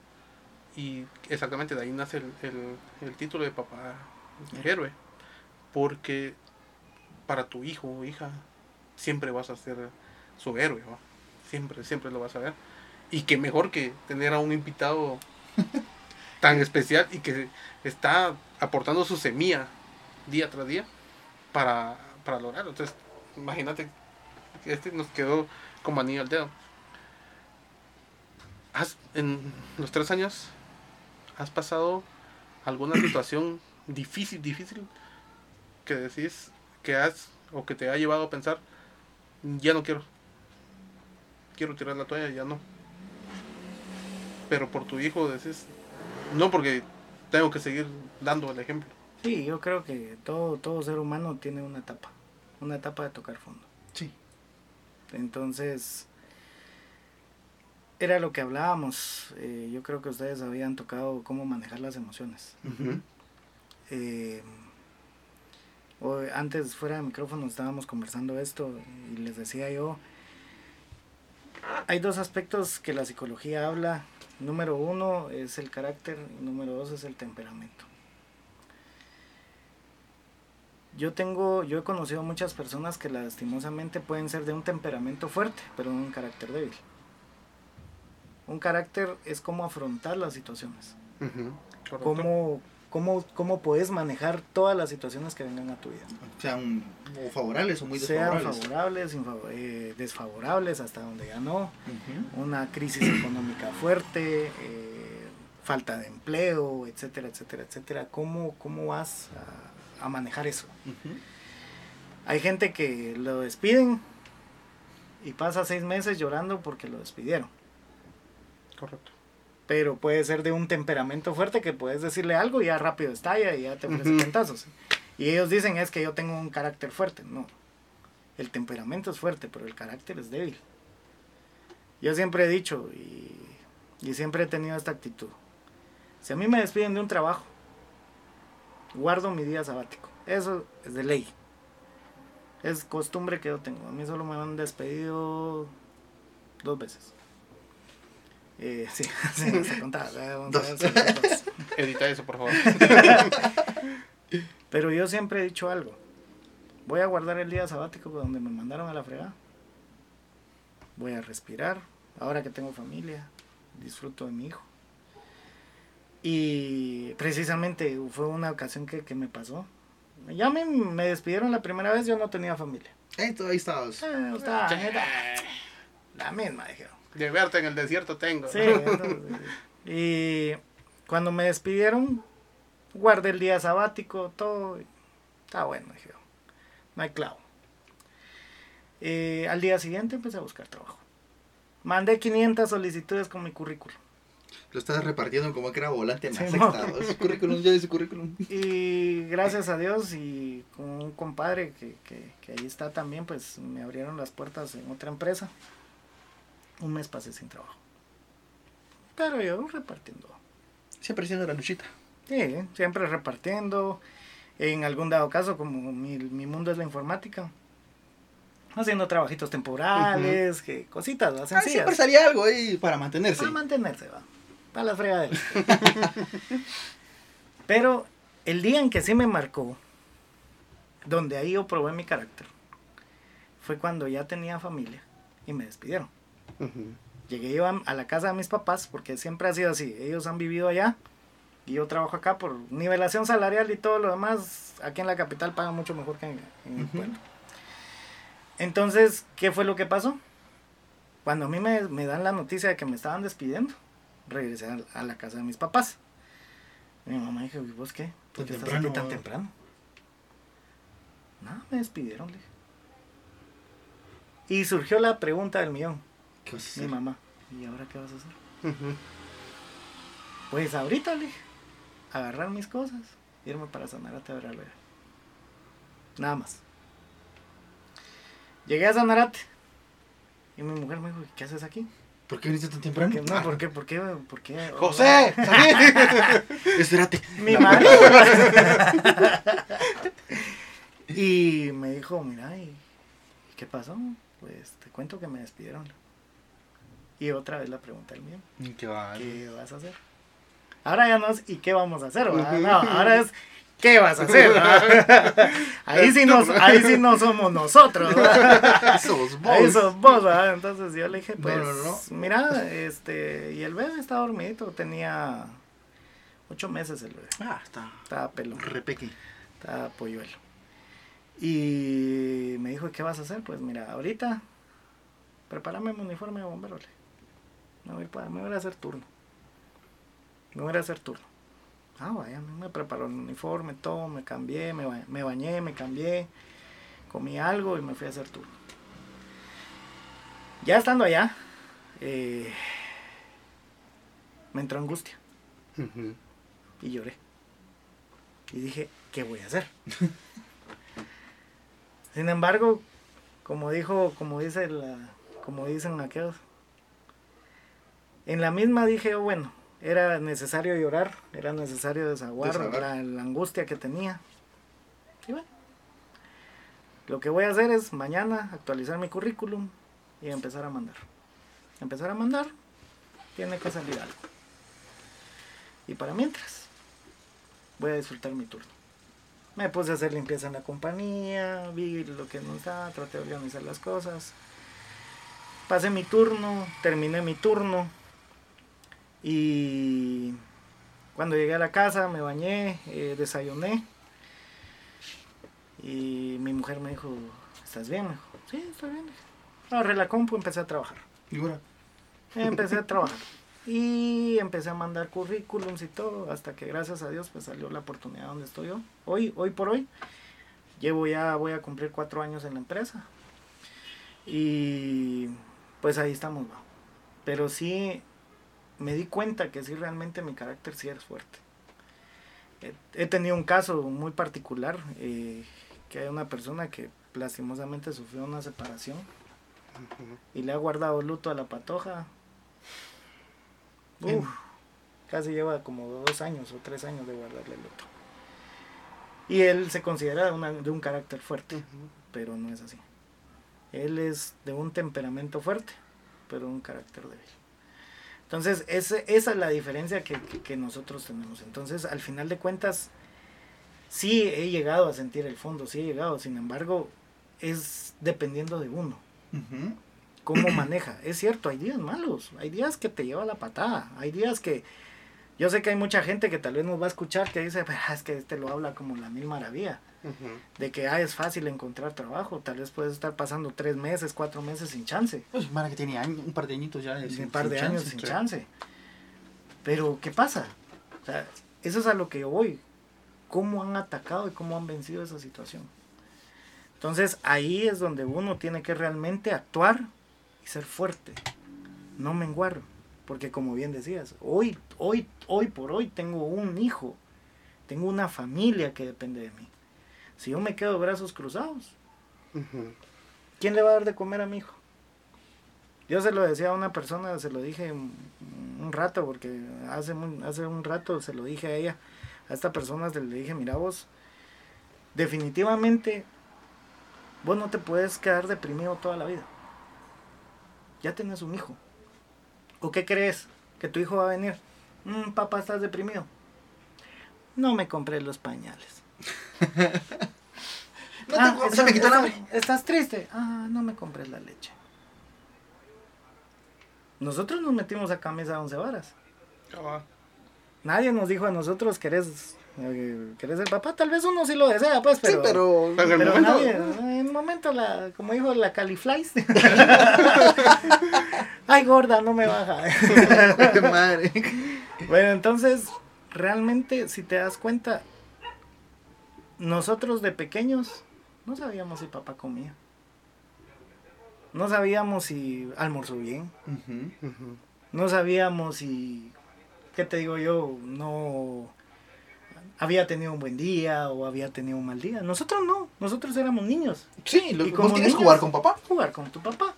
Y exactamente de ahí nace el, el- el título de papá héroe, porque para tu hijo o hija siempre vas a ser su héroe, ¿va? siempre, siempre lo vas a ver. Y qué mejor que tener a un invitado (laughs) tan especial y que está aportando su semilla día tras día para, para lograrlo. Entonces, imagínate este nos quedó como anillo al dedo. ¿Has, en los tres años, has pasado alguna (clears throat) situación difícil, difícil que decís que has o que te ha llevado a pensar, ya no quiero, quiero tirar la toalla, ya no. Pero por tu hijo decís, no porque tengo que seguir dando el ejemplo. Sí, yo creo que todo, todo ser humano tiene una etapa, una etapa de tocar fondo. Entonces, era lo que hablábamos. eh, yo creo que ustedes habían tocado cómo manejar las emociones. Eh, hoy- antes fuera de micrófono estábamos conversando esto y les decía yo, hay dos aspectos que la psicología habla. Número uno es el carácter y número dos es el temperamento. Yo tengo, yo he conocido muchas personas que lastimosamente pueden ser de un temperamento fuerte, pero de un carácter débil. Un carácter es cómo afrontar las situaciones cómo, cómo, cómo puedes manejar todas las situaciones que vengan a tu vida. Sean o favorables o muy Sean desfavorables. favorables, infavo- eh, desfavorables, hasta donde ya no. Una crisis económica fuerte, eh, falta de empleo, etcétera, etcétera, etcétera. ¿Cómo, cómo vas a, a manejar eso? Hay gente que lo despiden y pasa seis meses llorando porque lo despidieron. Correcto. pero puede ser de un temperamento fuerte que puedes decirle algo y ya rápido estalla y ya te ofrece Ujú. pentazos. Y ellos dicen es que yo tengo un carácter fuerte. No, el temperamento es fuerte, pero el carácter es débil. Yo siempre he dicho y, y siempre he tenido esta actitud. Si a mí me despiden de un trabajo, guardo mi día sabático. Eso es de ley. Es costumbre que yo tengo. A mí solo me han despedido dos veces. Eh, sí, (laughs) sí, se contaba. eh. (laughs) (laughs) Edita eso, por favor. Pero yo siempre he dicho algo. Voy a guardar el día sabático donde me mandaron a la fregada. Voy a respirar. Ahora que tengo familia, disfruto de mi hijo. Y precisamente fue una ocasión que, que me pasó. Ya me, me despidieron la primera vez, yo no tenía familia. Eh, tú ahí estabas. Eh, estaba, era la misma, dijeron. De verte en el desierto tengo. Sí, entonces, y cuando me despidieron, guardé el día sabático, todo. y Está bueno, dije. yo, No hay clavo. Eh, al día siguiente empecé a buscar trabajo. Mandé 500 solicitudes con mi currículum. Lo estabas repartiendo como que era volante la Sí, no. Su currículum, ya su currículum. Y gracias a Dios y con un compadre que, que, que ahí está también, pues me abrieron las puertas en otra empresa. Un mes pasé sin trabajo. Pero yo repartiendo. Siempre haciendo la luchita. Sí, siempre repartiendo. En algún dado caso, como mi, mi mundo es la informática, haciendo trabajitos temporales, que cositas ¿va? Ah, sencillas. siempre salía algo ahí para mantenerse. Para mantenerse, va. Para las fregaderas. (laughs) Pero el día en que sí me marcó, donde ahí yo probé mi carácter, fue cuando ya tenía familia y me despidieron. Llegué yo a, a la casa de mis papás, porque siempre ha sido así. Ellos han vivido allá y yo trabajo acá por nivelación salarial y todo lo demás. Aquí en la capital pagan mucho mejor que en, en el pueblo. Entonces, ¿qué fue lo que pasó? Cuando a mí me, me dan la noticia de que me estaban despidiendo, regresé a, a la casa de mis papás. Mi mamá dijo, ¿y vos qué? ¿Por qué estás aquí tan temprano? No, me despidieron, le. Y surgió la pregunta del millón, ¿Qué vas a mi mamá, ¿y ahora qué vas a hacer? Pues ahorita, le agarrar mis cosas, irme para Sanarate a ver al bebé. Nada más. Llegué a Sanarate. Y mi mujer me dijo, ¿qué haces aquí? ¿Por qué viniste tan temprano? ¿Qué- no, ¿por qué? ¿Por qué? ¿Por qué? José, salí. (laughs) Espérate. Mi marido. (laughs) y me dijo, mira, ¿y qué pasó? Pues te cuento que me despidieron. Y otra vez la pregunta del mío, Qué. ¿qué vas a hacer? Ahora ya no es, ¿y qué vamos a hacer? ahora es, ¿qué vas a hacer? verdad? (laughs) Ahí sí, nos, ahí sí no somos nosotros. (laughs) ¿verdad? Sos (laughs) vos. Ahí sos vos, ¿verdad? Entonces yo le dije, pues, no, no. mira, este, y el bebé está dormidito, tenía ocho meses el bebé, Ah, está. estaba pelón, Repeque. estaba polluelo. Y me dijo, ¿qué vas a hacer? Pues mira, ahorita, prepárame mi uniforme de bombero. Me voy, para, me voy a hacer turno. Me voy a hacer turno. Ah, vaya, me preparó el uniforme, todo, me cambié, me, ba- me bañé, me cambié, comí algo y me fui a hacer turno. Ya estando allá, eh, me entró angustia y lloré. Y dije, ¿qué voy a hacer? (laughs) Sin embargo, como dijo, como dice la, como dicen aquellos, en la misma dije, oh, bueno, era necesario llorar, era necesario desaguar. La, la angustia que tenía. Y bueno, lo que voy a hacer es mañana actualizar mi currículum y empezar a mandar. Empezar a mandar, tiene que salir algo. Y para mientras, voy a disfrutar mi turno. Me puse a hacer limpieza en la compañía, vi lo que nos da, traté de organizar las cosas. Pasé mi turno, terminé mi turno. Y cuando llegué a la casa me bañé, eh, desayuné. Y mi mujer me dijo, ¿estás bien? Me dijo, sí, estoy bien. Agarré la compu y empecé a trabajar. Y ahora. Empecé a (laughs) trabajar. Y empecé a mandar currículums y todo, hasta que gracias a Dios pues salió la oportunidad donde estoy yo. Hoy, hoy por hoy, llevo ya, voy a cumplir cuatro años en la empresa. Y pues ahí estamos, va. Pero sí me di cuenta que sí realmente mi carácter sí es fuerte. He, tenido un caso muy particular, eh, que hay una persona que lastimosamente sufrió una separación y le ha guardado luto a la patoja. En- casi lleva como dos años o tres años de guardarle luto. Y él se considera una- de un carácter fuerte, pero no es así. Él es de un temperamento fuerte, pero un carácter débil. Entonces, ese- esa es la diferencia que, que- que nosotros tenemos. Entonces, al final de cuentas, sí he llegado a sentir el fondo, sí he llegado, sin embargo, es dependiendo de uno Ujú. cómo maneja. Es cierto, hay días malos, hay días que te lleva la patada, hay días que yo sé que hay mucha gente que tal vez nos va a escuchar que dice, "Ah, es que este lo habla como la mil maravilla, de que ah, es fácil encontrar trabajo, tal vez puedes estar pasando tres meses, cuatro meses sin chance, Pues, Mara que tiene año- un par de añitos ya. de- un par sin de chance. años sin chance. Pero, ¿qué pasa? O sea, eso es a lo que yo voy. ¿Cómo han atacado y cómo han vencido esa situación? Entonces, ahí es donde uno tiene que realmente actuar y ser fuerte. No menguar. Porque como bien decías, hoy, hoy, hoy por hoy tengo un hijo. Tengo una familia que depende de mí. Si yo me quedo de brazos cruzados. ¿quién le va a dar de comer a mi hijo? Yo se lo decía a una persona, se lo dije un, un rato, porque hace, un- hace un rato se lo dije a ella, a esta persona le dije, mira vos, definitivamente vos no te puedes quedar deprimido toda la vida. Ya tienes un hijo. ¿O qué crees? ¿Que tu hijo va a venir? "Mm, papá, estás deprimido. No me compré los pañales. (laughs) No Ah, se estás- me quitó el estás- triste. Ah, no me compré la leche. Nosotros nos metimos a camisa de once varas. Va. Nadie nos dijo a nosotros que eres, que eres el papá. Tal vez uno sí lo desea, pues, pero. sí, pero. En el pero momento. nadie, en el momento, la, como dijo la Califlies. (laughs) Ay, gorda, no me baja. Madre. Bueno, entonces, realmente, si te das cuenta, nosotros de pequeños no sabíamos si papá comía. No sabíamos si almorzó bien. No sabíamos si, ¿qué te digo yo? No había tenido un buen día o había tenido un mal día. Nosotros no, nosotros éramos niños. Sí, lo, Y como niños- jugar con papá. Jugar con tu papá.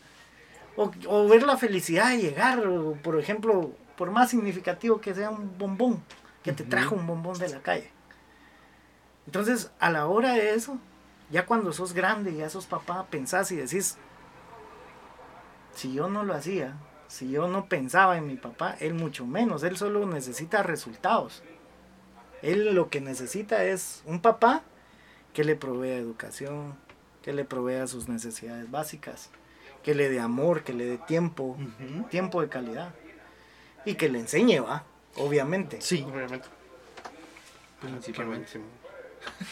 O, o ver la felicidad de llegar, o, por ejemplo, por más significativo que sea un bombón, que te trajo un bombón de la calle. Entonces, a la hora de eso, ya cuando sos grande, ya sos papá, pensás y decís, si yo no lo hacía, si yo no pensaba en mi papá, él mucho menos, él solo necesita resultados. Él lo que necesita es un papá que le provea educación, que le provea sus necesidades básicas, que le dé amor, que le dé tiempo, tiempo de calidad y que le enseñe, va, obviamente. Sí, Obviamente. Qué principalmente. buenísimo.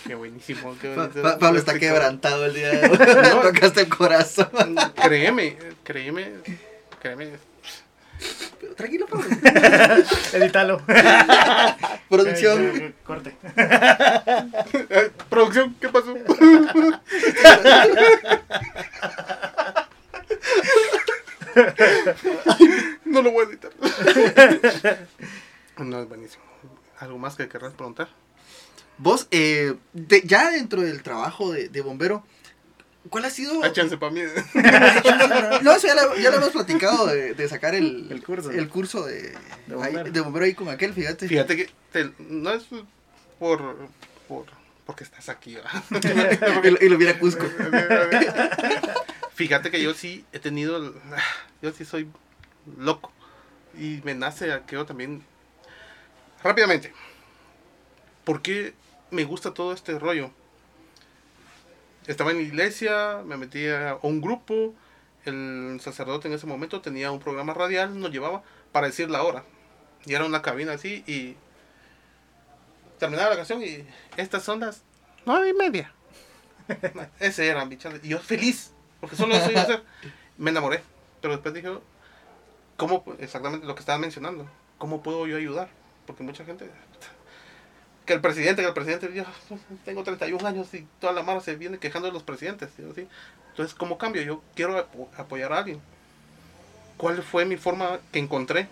Qué buenísimo. qué buenísimo. Pa- Pablo está quebrantado el día de (laughs) hoy. No. Tocaste el corazón. Créeme, créeme, créeme. Tranquilo, Pablo. (laughs) Edítalo. (laughs) Producción. Corte. Eh, (laughs) Producción, ¿qué pasó? no lo voy a editar. No, es buenísimo. ¿Algo más que querrás preguntar? Vos, eh, de- ya dentro del trabajo de, de bombero, ¿cuál ha sido? Hay chance para mí. (laughs) No, eso ya lo, ya lo hemos platicado de, de sacar el, El curso. el curso de, De ahí- bombero. de bombero ahí con aquel, fíjate. Fíjate que te- no es por, por porque estás aquí. (laughs) (laughs) Y lo, y lo viera Cusco. Fíjate que yo sí he tenido, (sighs) yo sí soy loco y me nace aquello también. Rápidamente, ¿por qué me gusta todo este rollo? Estaba en la iglesia, me metí a un grupo, el sacerdote en ese momento tenía un programa radial, nos llevaba para decir la hora. Y era una cabina así y terminaba la canción y estas son las nueve y media. (laughs) Ese era mi chance. Y yo feliz, porque solo eso iba a hacer. Me enamoré. Pero después dije, ¿cómo? Exactamente lo que estaba mencionando. ¿Cómo puedo yo ayudar? Porque mucha gente... Que el presidente, que el presidente, yo tengo 31 años y toda la mano se viene quejando de los presidentes. Entonces, ¿cómo cambio? Yo quiero apo- apoyar a alguien. ¿Cuál fue mi forma que encontré?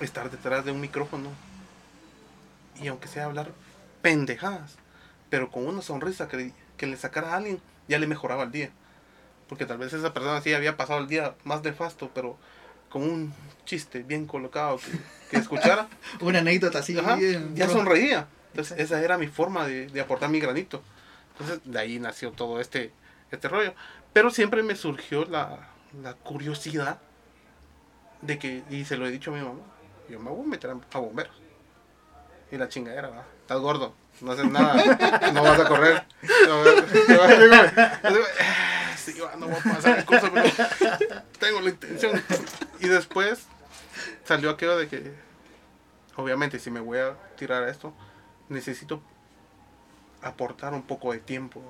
Estar detrás de un micrófono. Y aunque sea hablar pendejadas, pero con una sonrisa que, que le sacara a alguien, ya le mejoraba el día. Porque tal vez esa persona sí había pasado el día más nefasto, pero con un chiste bien colocado que, que escuchara, Una anécdota así. ajá, ya sonreía. Entonces esa era mi forma de, de aportar mi granito. Entonces de ahí nació todo este, este rollo. Pero siempre me surgió la, la curiosidad de que, y se lo he dicho a mi mamá, yo me voy a meter a, bomberos. Y la chingadera, estás gordo, no haces nada, no vas a correr. No, digo, yo digo, "Ah, sí, no voy a pasar el curso, pero (laughs) tengo la intención. Y después salió aquello de que, obviamente, si me voy a tirar a esto, necesito aportar un poco de tiempo.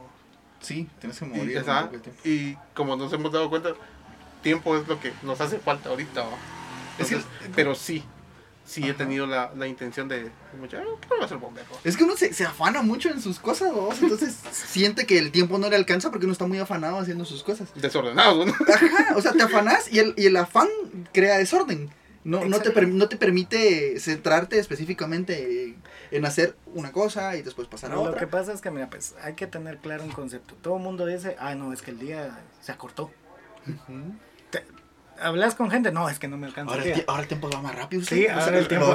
Sí, tienes que Y, morir. un ajá, poco de tiempo. y como nos hemos dado cuenta, tiempo es lo que nos hace falta ahorita. ¿va? Es que- Entonces, pero sí, sí he Ajá. tenido la, la intención de, mucho, ¿qué voy a hacer bombero? Es que uno se, se afana mucho en sus cosas, vos. Entonces (laughs) siente que el tiempo no le alcanza porque uno está muy afanado haciendo sus cosas. Desordenado, ¿no? Ajá, o sea, te afanás y el, y el afán crea desorden. No, no, te, no te permite centrarte específicamente en hacer una cosa y después pasar a Lo que otra. pasa es que, mira, pues hay que tener claro un concepto. Todo el mundo dice, ah, no, es que el día se acortó. Ujú. Hablas con gente, no, es que no me alcanza Ahora, el ahora el tiempo va más rápido. Sí, o sea, ahora el lo tiempo.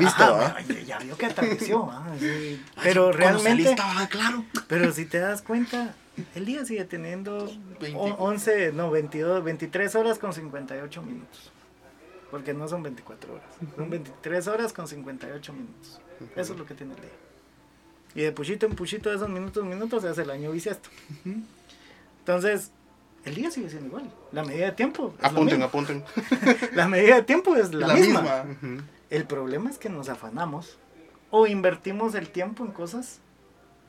ay, ya vio que atardeció. ah, sí. Ay, Pero cuando realmente, estaba claro. pero si te das cuenta, el día sigue teniendo 20. o- 11, no, 22, 23 horas con 58 minutos. Porque no son 24 horas. Son 23 horas con 58 minutos. Eso es lo que tiene el día. Y de puchito en puchito de esos minutos, minutos, se hace el año bisiesto. Entonces, el día sigue siendo igual. La medida de tiempo. Apunten, apunten. (laughs) La medida de tiempo es la, La misma. El problema es que nos afanamos o invertimos el tiempo en cosas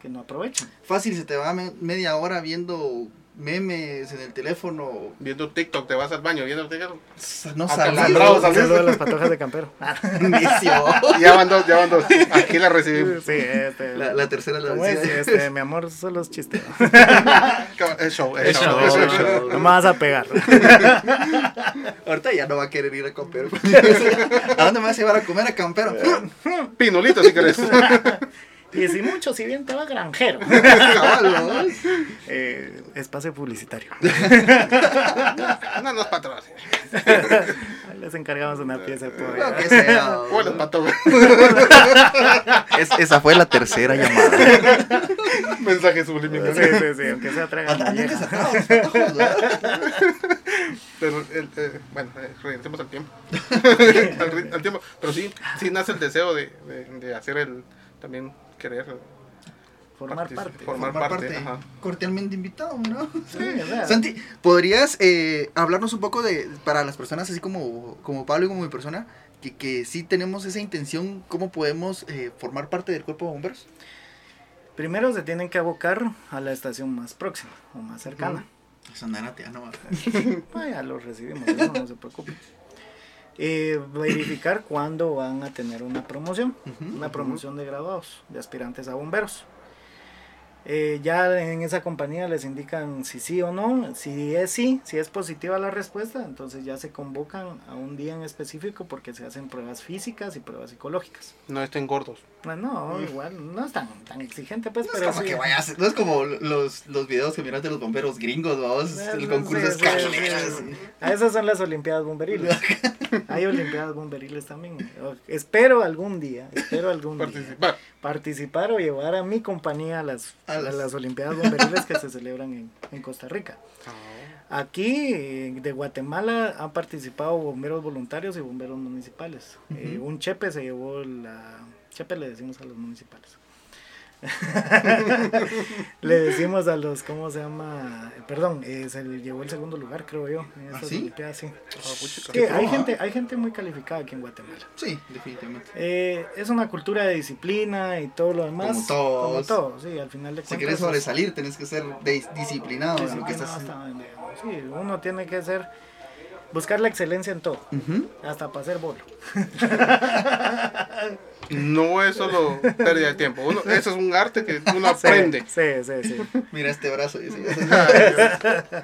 que no aprovechan. Fácil, se te va me- media hora viendo memes en el teléfono. Viendo TikTok, te vas al baño viendo TikTok. No Acalambrado, salió. ¿sabes? Saludos a las patojas de campero. (laughs) Inicio. Ya van dos, ya van dos. Aquí la recibimos. Sí, este. La, la tercera la ¿cómo es? vencida. Este, mi amor, solo es chiste. Es show, es Es show. show, es es show. show. No me vas a pegar. (laughs) Ahorita ya no va a querer ir a Campero. (laughs) ¿A dónde me vas a llevar a comer a Campero? Pinolito, si querés. Y si mucho, si bien te va granjero. (laughs) (laughs) Eh, espacio publicitario. No nos patrocina. Les encargamos una pieza de pollo. Lo que sea. Bueno, pato. Es- esa fue la tercera llamada. Mensaje subliminal. Sí, sí, sí, aunque sea traga Andan bien molleja. desatados, patojos, ¿verdad? Pero, el, eh, bueno, eh, regresemos al tiempo. (laughs) al, al tiempo. Pero sí, sí nace el deseo de, de, de hacer el. También querer. Formar parte. Formar parte. ajá. cordialmente invitado, ¿no? Sí, o sea, (laughs) Santi, ¿podrías eh, hablarnos un poco de, para las personas así como, como Pablo y como mi persona, que, que sí tenemos esa intención, cómo podemos eh, formar parte del cuerpo de bomberos? Primero se tienen que abocar a la estación más próxima o más cercana. Sandanate, no. Ah, (laughs) ya lo recibimos, eso no se preocupe. Eh, verificar cuándo van a tener una promoción, una promoción de graduados, de aspirantes a bomberos. Eh, ya en esa compañía les indican si sí o no, si es sí, si es positiva la respuesta, entonces ya se convocan a un día en específico porque se hacen pruebas físicas y pruebas psicológicas. No estén gordos. No, no, igual, no es tan, tan exigente pues, No es pero como sí. que vayas, no es como los, los videos que miras de los bomberos gringos, vamos, Eh, el sí, concurso de sí, sí. A esas son las Olimpiadas Bomberiles. (laughs) Hay Olimpiadas Bomberiles también. O- Espero algún día, espero algún día Participar. participar o llevar a mi compañía a las, A a las- las Olimpiadas Bomberiles que se celebran en, en Costa Rica. Aquí eh, de Guatemala han participado bomberos voluntarios y bomberos municipales. Eh, un chepe se llevó la... Chepe le decimos a los municipales. (laughs) le decimos a los, ¿cómo se llama? Perdón, eh, se le llevó el segundo lugar, creo yo. En ¿Ah, sí? Ah. Sí, Qué hay pro, gente, ¿ah? hay gente muy calificada aquí en Guatemala. Sí, definitivamente. Eh, es una cultura de disciplina y todo lo demás. Como todos. Como todo, sí, al final de Si quieres es- sobresalir, tenés que ser de- disciplinado en lo que disciplinado estás haciendo. Sí, uno tiene que ser. Buscar la excelencia en todo. Hasta para hacer bolo. (laughs) No es solo pérdida de tiempo. Uno, eso es un arte que uno aprende. Sí, sí, sí. Mira este brazo. dice. (laughs)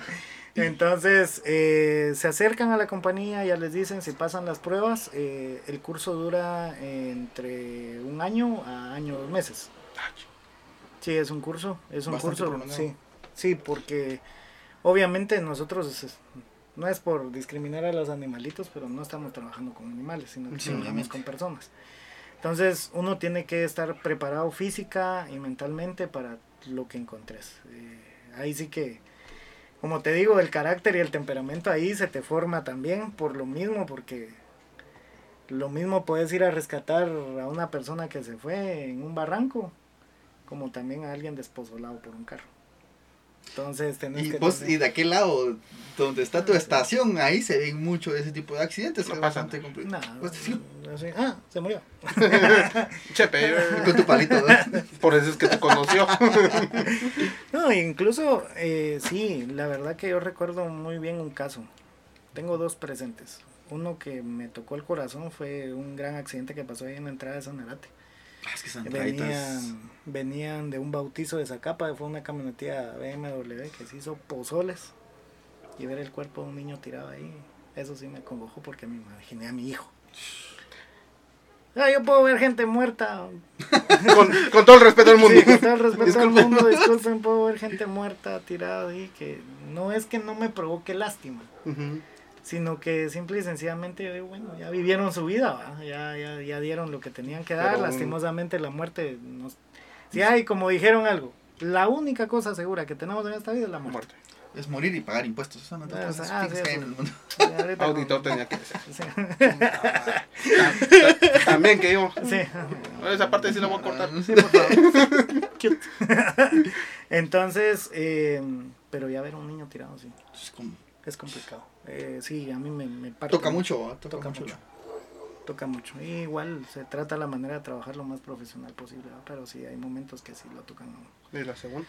Entonces, eh, se acercan a la compañía, ya les dicen si pasan las pruebas. eh, el curso dura entre un año a año dos meses. Sí, es un curso, es un Bastante curso, prolongado. sí, sí, porque obviamente nosotros es- no es por discriminar a los animalitos, pero no estamos trabajando con animales, sino que Sí, trabajamos obviamente. con personas. Entonces, uno tiene que estar preparado física y mentalmente para lo que encontres. Eh, ahí sí que, como te digo, el carácter y el temperamento ahí se te forma también por lo mismo, porque lo mismo puedes ir a rescatar a una persona que se fue en un barranco, como también a alguien desposolado por un carro. Entonces tenés Y, que... vos, tener- y de aquel lado, donde está tu estación, ahí se ven mucho ese tipo de accidentes. No es pasa bastante complicado. Sí, así, ah, se murió. (laughs) Chepe, Con tu palito. (laughs) por eso es que te conoció. (laughs) No, incluso, eh, sí, la verdad que yo recuerdo muy bien un caso. Tengo dos presentes. Uno que me tocó el corazón fue un gran accidente que pasó ahí en la entrada de Sanarate. Ah, es que Santraitas- Venían, venían de un bautizo de Zacapa, fue una camionetilla BMW que se hizo pozoles. Y ver el cuerpo de un niño tirado ahí, eso sí me congojó porque me imaginé a mi hijo. Ah, yo puedo ver gente muerta. (laughs) Con, con todo el respeto del mundo. Sí, con todo el respeto al Disculpen. mundo, disculpen, puedo ver gente muerta tirada ahí que no es que no me provoque lástima, Ujú. Sino que simple y sencillamente yo digo, bueno, ya vivieron su vida. Ya, ya, ya dieron lo que tenían que dar, Pero- lastimosamente la muerte nos... Si hay, como dijeron algo, la única cosa segura que tenemos en esta vida es la muerte. Muerte. Es morir y pagar impuestos. Son las dos Ah, ah, sí, eso. en el mundo. (laughs) Auditor tenía que (laughs) decir. Sí, (laughs) También que digo. sí. Esa parte sí la voy a cortar. Sí, por favor. Cute. Entonces, eh, pero ya ver a un niño tirado, sí. Es como- Es complicado. Eh, sí, a mí me, me parte Toca mucho, ¿va? toca, Toca mucho. mucho. Toca mucho. Y igual se trata la manera de trabajar lo más profesional posible, ¿verdad? pero sí hay momentos que sí lo tocan. Y la segunda.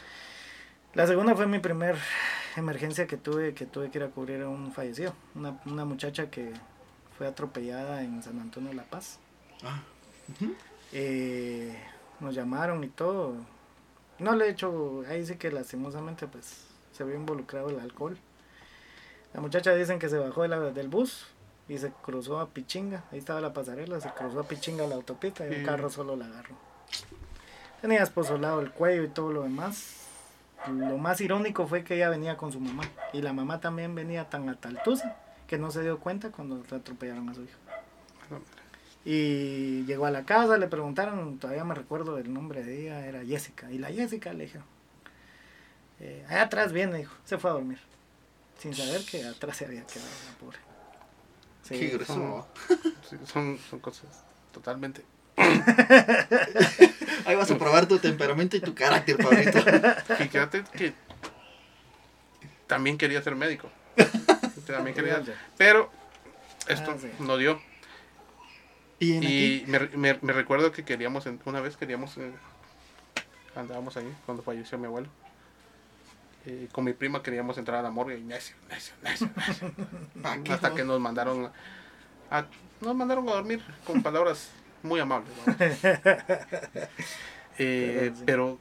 La segunda fue mi primer emergencia que tuve, que tuve que ir a cubrir a un fallecido. Una, una muchacha que fue atropellada en San Antonio de La Paz. Ah. Eh, nos llamaron y todo. No le he hecho, ahí sí que lastimosamente pues se vio involucrado el alcohol. La muchacha dicen que se bajó de la- del bus y se cruzó a Pichinga. Ahí estaba la pasarela, se cruzó a Pichinga la autopista y un carro solo la agarró. Tenía esposolado el cuello y todo lo demás. Lo más irónico fue que ella venía con su mamá y la mamá también venía tan ataltuza que no se dio cuenta cuando atropellaron a su hijo. Y llegó a la casa, le preguntaron, todavía me recuerdo del nombre de ella, era Jessica. Y la Jessica le dijo, eh, allá atrás viene, dijo, se fue a dormir. Sin saber que atrás se había quedado la pobre. Sí, Qué grueso. Son, (laughs) sí, son, son cosas totalmente. (laughs) Ahí vas a probar tu temperamento y tu carácter, Pablito. Y fíjate que también quería ser médico. También quería. Pero esto Ah, sí. no dio. Y en Y aquí, me, me, me recuerdo que queríamos, en- una vez queríamos, eh, andábamos ahí cuando falleció mi abuelo. Eh, con mi prima queríamos entrar a la morgue y necio, necio, necio, necio. (laughs) ¿pa' qué, Hasta que nos mandaron a, nos mandaron a dormir con (laughs) palabras muy amables. (laughs) Eh, Pero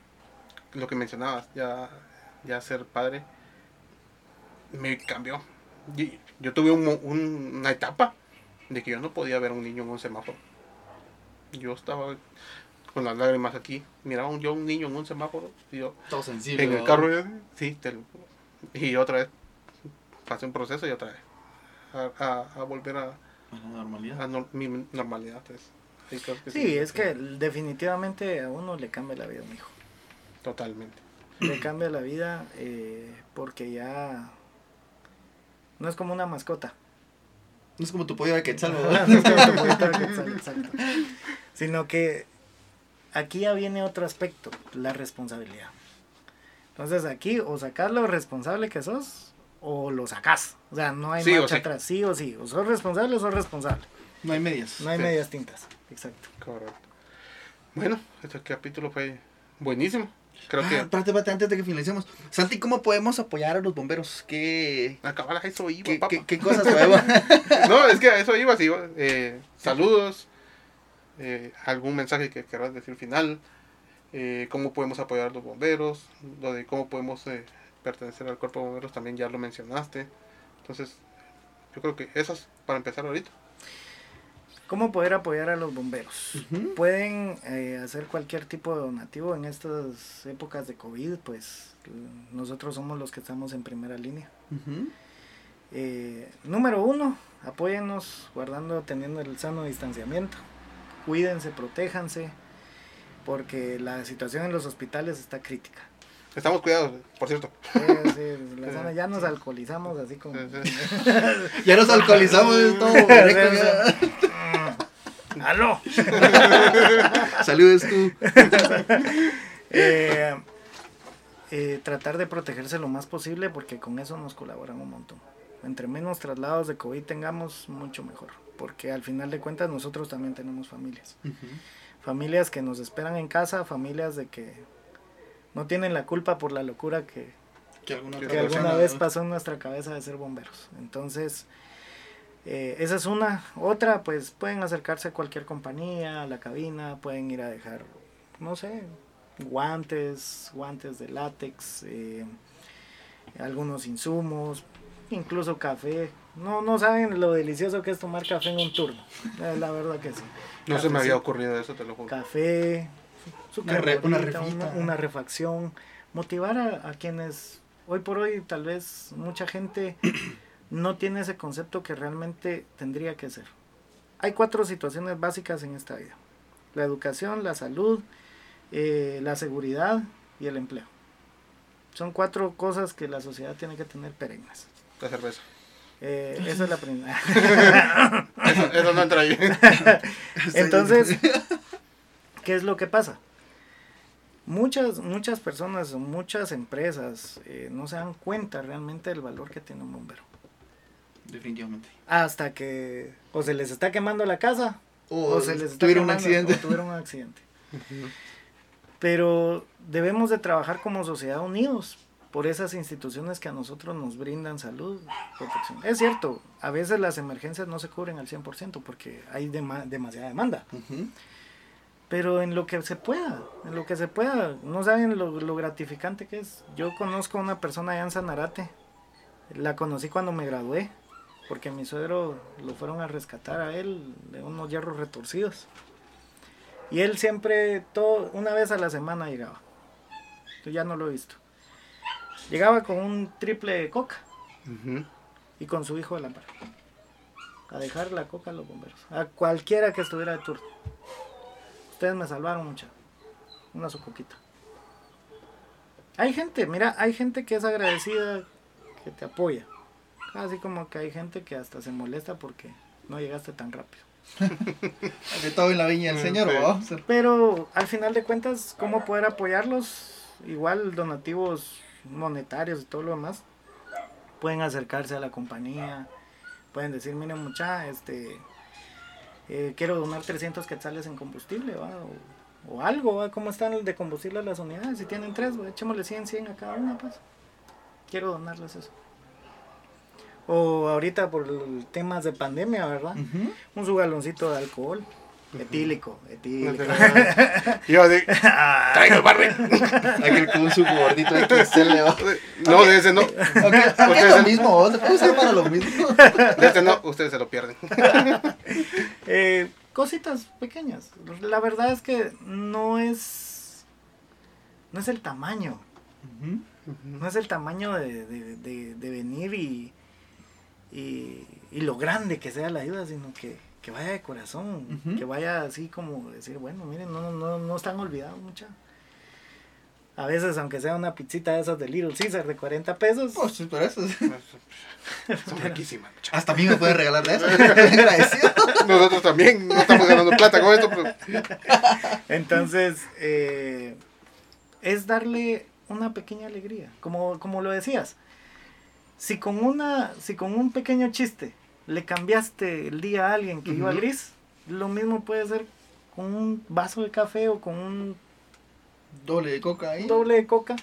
lo que mencionabas, ya, ya ser padre, me cambió. Yo tuve un mo- un- una etapa de que yo no podía ver a un niño en un semáforo. Yo estaba con las lágrimas aquí, miraba un- yo un niño en un semáforo y yo Todo sensible. en el carro, yo, sí, te lo- y otra vez pasé un proceso y otra vez a, a- a volver a, A la normalidad. a mi normalidad. pues. Que Sí, es que definitivamente a uno le cambia la vida, mi hijo. Totalmente. Le cambia la vida eh, porque ya no es como una mascota. No es como tu pollo de quetzal, (laughs) ¿verdad? no es como tu pollito de quetzal, exacto. Sino que aquí ya viene otro aspecto, la responsabilidad. Entonces aquí o sacas lo responsable que sos o lo sacás. O sea, no hay Sí o marcha sí. atrás, sí o sí. O sos responsable o sos responsable. No hay medias. No hay Sí. medias tintas. Exacto. Correcto. Bueno, este capítulo fue buenísimo. Creo Ah, que espérate, espérate, antes de que finalicemos. Santi, ¿cómo podemos apoyar a los bomberos? ¿Qué, acabar a eso iba, qué, papá. qué- qué cosas podemos? (laughs) No, es que a eso iba, sí. eh, saludos, eh, algún mensaje que querrás decir final, eh, cómo podemos apoyar a los bomberos, lo de cómo podemos eh, pertenecer al cuerpo de bomberos también ya lo mencionaste. Entonces, yo creo que eso es para empezar ahorita. ¿Cómo poder apoyar a los bomberos? Pueden eh, hacer cualquier tipo de donativo en estas épocas de COVID, pues nosotros somos los que estamos en primera línea. Eh, número uno, apóyennos guardando, teniendo el sano distanciamiento. Cuídense, protéjanse, porque la situación en los hospitales está crítica. Estamos cuidados, por cierto. Sí, la (laughs) zona- ya nos alcoholizamos así como... (laughs) Ya nos alcoholizamos, es todo correcto. ¡Aló! (laughs) Saludos tú. Eh, eh, tratar de protegerse lo más posible porque con eso nos colaboran un montón. Entre menos traslados de COVID tengamos, mucho mejor. Porque al final de cuentas nosotros también tenemos familias. Familias que nos esperan en casa, familias de que no tienen la culpa por la locura que, Que alguna, Que vez pasó en nuestra cabeza de ser bomberos. Entonces, eh, esa es una. Otra, pues pueden acercarse a cualquier compañía, a la cabina, pueden ir a dejar, no sé, guantes, guantes de látex, eh, algunos insumos, incluso café. No, no saben lo delicioso que es tomar café en un turno. Eh, La verdad que sí. No se me había ocurrido eso, te lo juro. café, su Una re- una carbolita, refita. una, una refacción, motivar a, a quienes hoy por hoy tal vez mucha gente (clears throat) no tiene ese concepto que realmente tendría que ser. Hay cuatro situaciones básicas en esta vida. La educación, la salud, eh, la seguridad y el empleo. Son cuatro cosas que la sociedad tiene que tener perennes. La cerveza. Eh, esa es la primera. (laughs) Eso, eso no entra ahí. (laughs) Entonces, ¿qué es lo que pasa? Muchas, muchas personas o muchas empresas eh, no se dan cuenta realmente del valor que tiene un bombero. Definitivamente. Hasta que o se les está quemando la casa O, o, se les está tuvieron un quemando- accidente. o tuvieron un accidente. (laughs) Pero debemos de trabajar como sociedad unidos por esas instituciones que a nosotros nos brindan salud, protección. Es cierto, a veces las emergencias no se cubren al 100% porque hay dema- demasiada demanda. Ujú. Pero en lo que se pueda, en lo que se pueda, no saben lo, lo gratificante que es. Yo conozco a una persona allá en Sanarate, la conocí cuando me gradué, porque mi suegro lo fueron a rescatar a él de unos hierros retorcidos. Y él siempre, todo, una vez a la semana llegaba. Yo ya no lo he visto. Llegaba con un triple de coca y con su hijo de la par. A dejar la coca a los bomberos. A cualquiera que estuviera de turno. Ustedes me salvaron mucho. Una su coquita. Hay gente, mira, hay gente que es agradecida, que te apoya. Así como que hay gente que hasta se molesta porque no llegaste tan rápido. (laughs) De todo en la viña del señor. ¿va? Pero al final de cuentas, ¿cómo poder apoyarlos? Igual donativos monetarios y todo lo demás. Pueden acercarse a la compañía. Pueden decir, miren mucha, este, eh, quiero donar 300 quetzales en combustible, ¿va? O, o algo, ¿va? ¿Cómo están de combustible las unidades? Si tienen tres, ¿va? echémosle 100, 100 a cada una, pues. Quiero donarles eso. O ahorita por temas de pandemia, ¿verdad? Un su galoncito de alcohol. Etílico, etílico. (laughs) Yo de, traigo el barrio. Aquel con su gordito XL, ¿va? No, de ese no. Ok, ok, es lo mismo, puede usar para lo mismo. De ese no, ustedes se lo pierden. (laughs) Eh, cositas pequeñas. La verdad es que no es. No es el tamaño. No es el tamaño de, de- de- de venir y, y. y lo grande que sea la ayuda, sino que, que vaya de corazón. Que vaya así como decir, bueno, miren, no, no, no están olvidados mucha. A veces, aunque sea una pizzita de esas de Little Caesar de 40 pesos. Pues, pero eso. (laughs) Son riquísimas. Hasta a mí me puede regalar de eso. Agradecido. (laughs) (laughs) Nosotros también no estamos ganando plata con esto, pero Entonces, eh, es darle una pequeña alegría, como, como lo decías. Si con, una, si con un pequeño chiste le cambiaste el día a alguien que iba Ujú. gris, lo mismo puede ser con un vaso de café o con un Doble de coca ahí. doble de coca,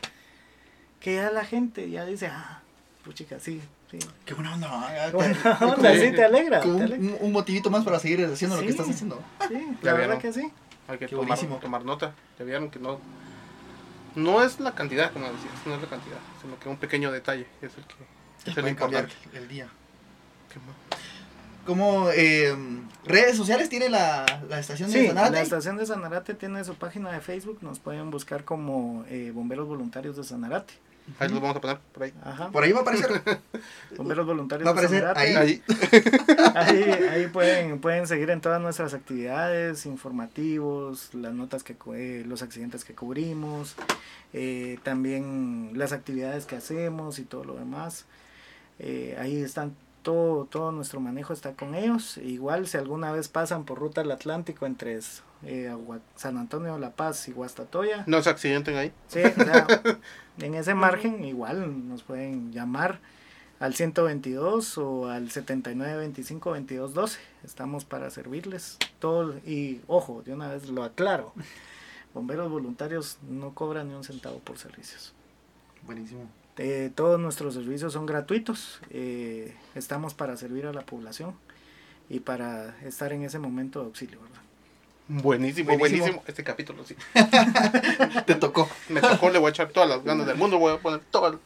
que ya la gente ya dice, ah, puchica, sí, sí. Qué buena onda, te- Buena como- onda, sí, te alegra. te un, alegra. un motivito más para seguir haciendo lo que estás haciendo. Sí, la verdad que sí. hay que Qué tomar, tomar nota. Ya vieron que no, no es la cantidad, como decías, no es la cantidad, sino que un pequeño detalle es el que es el importante. el día. ¿Qué más? Como eh, redes sociales tiene la, la estación de Sí, Sanarate? la estación de Sanarate tiene su página de Facebook, nos pueden buscar como eh, Bomberos Voluntarios de Sanarate. Ahí los vamos a poner por ahí. Ajá. Por ahí va a aparecer. (laughs) Bomberos Voluntarios Va a de aparecer Sanarate. ahí. Ahí. Ahí, (laughs) ahí pueden, pueden seguir en todas nuestras actividades, informativos, las notas que eh, los accidentes que cubrimos, eh, también las actividades que hacemos y todo lo demás. Eh, ahí están todo, todo nuestro manejo está con ellos. Igual si alguna vez pasan por ruta al Atlántico entre eh, San Antonio La Paz y Guastatoya, No se accidenten ahí. Sí, o sea, (laughs) en ese margen igual nos pueden llamar al 122 o al 7925-2212. Estamos para servirles. Todo, y ojo, de una vez lo aclaro. Bomberos voluntarios no cobran ni un centavo por servicios. Buenísimo. Eh, todos nuestros servicios son gratuitos. eh, estamos para servir a la población y para estar en ese momento de auxilio, ¿verdad? Buenísimo, Buenísimo. buenísimo. Este capítulo sí. (laughs) Te tocó. Me tocó, le voy a echar todas las ganas del mundo, voy a poner toda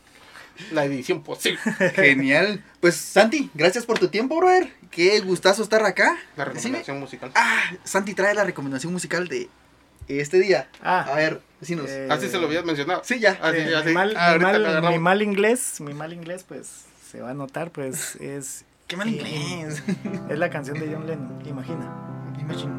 la edición posible. (laughs) Genial. Pues Santi, gracias por tu tiempo, brother. Qué gustazo estar acá. La Decime. recomendación musical. Ah, Santi trae la recomendación musical de este día. Ah, A ver, vecinos. eh, Así se lo habías mencionado. Sí, ya. Así, Eh, así. mi, mal, Ah, mi mal- mi mal inglés, mi mal inglés, pues se va a notar, pues es. Qué mal inglés. Es la canción de John Lennon, imagina. Imagine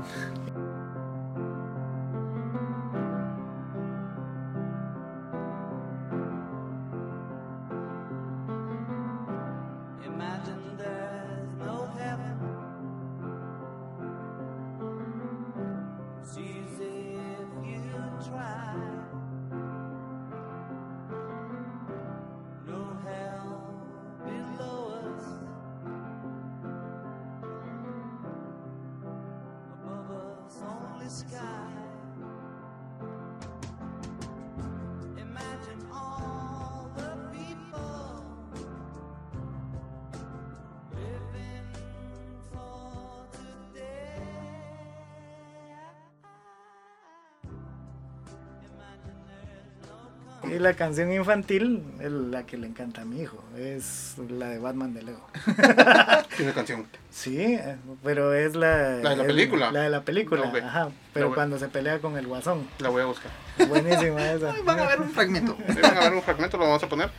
canción infantil, el- la que le encanta a mi hijo, es la de Batman de Lego. (laughs) Tiene canción. Sí, pero es la... La de la es película. La de la película, ajá. Pero cuando se pelea con el guasón. La voy a buscar. Buenísima esa. Van a ver un fragmento. Sí, van a ver un fragmento, lo vamos a poner.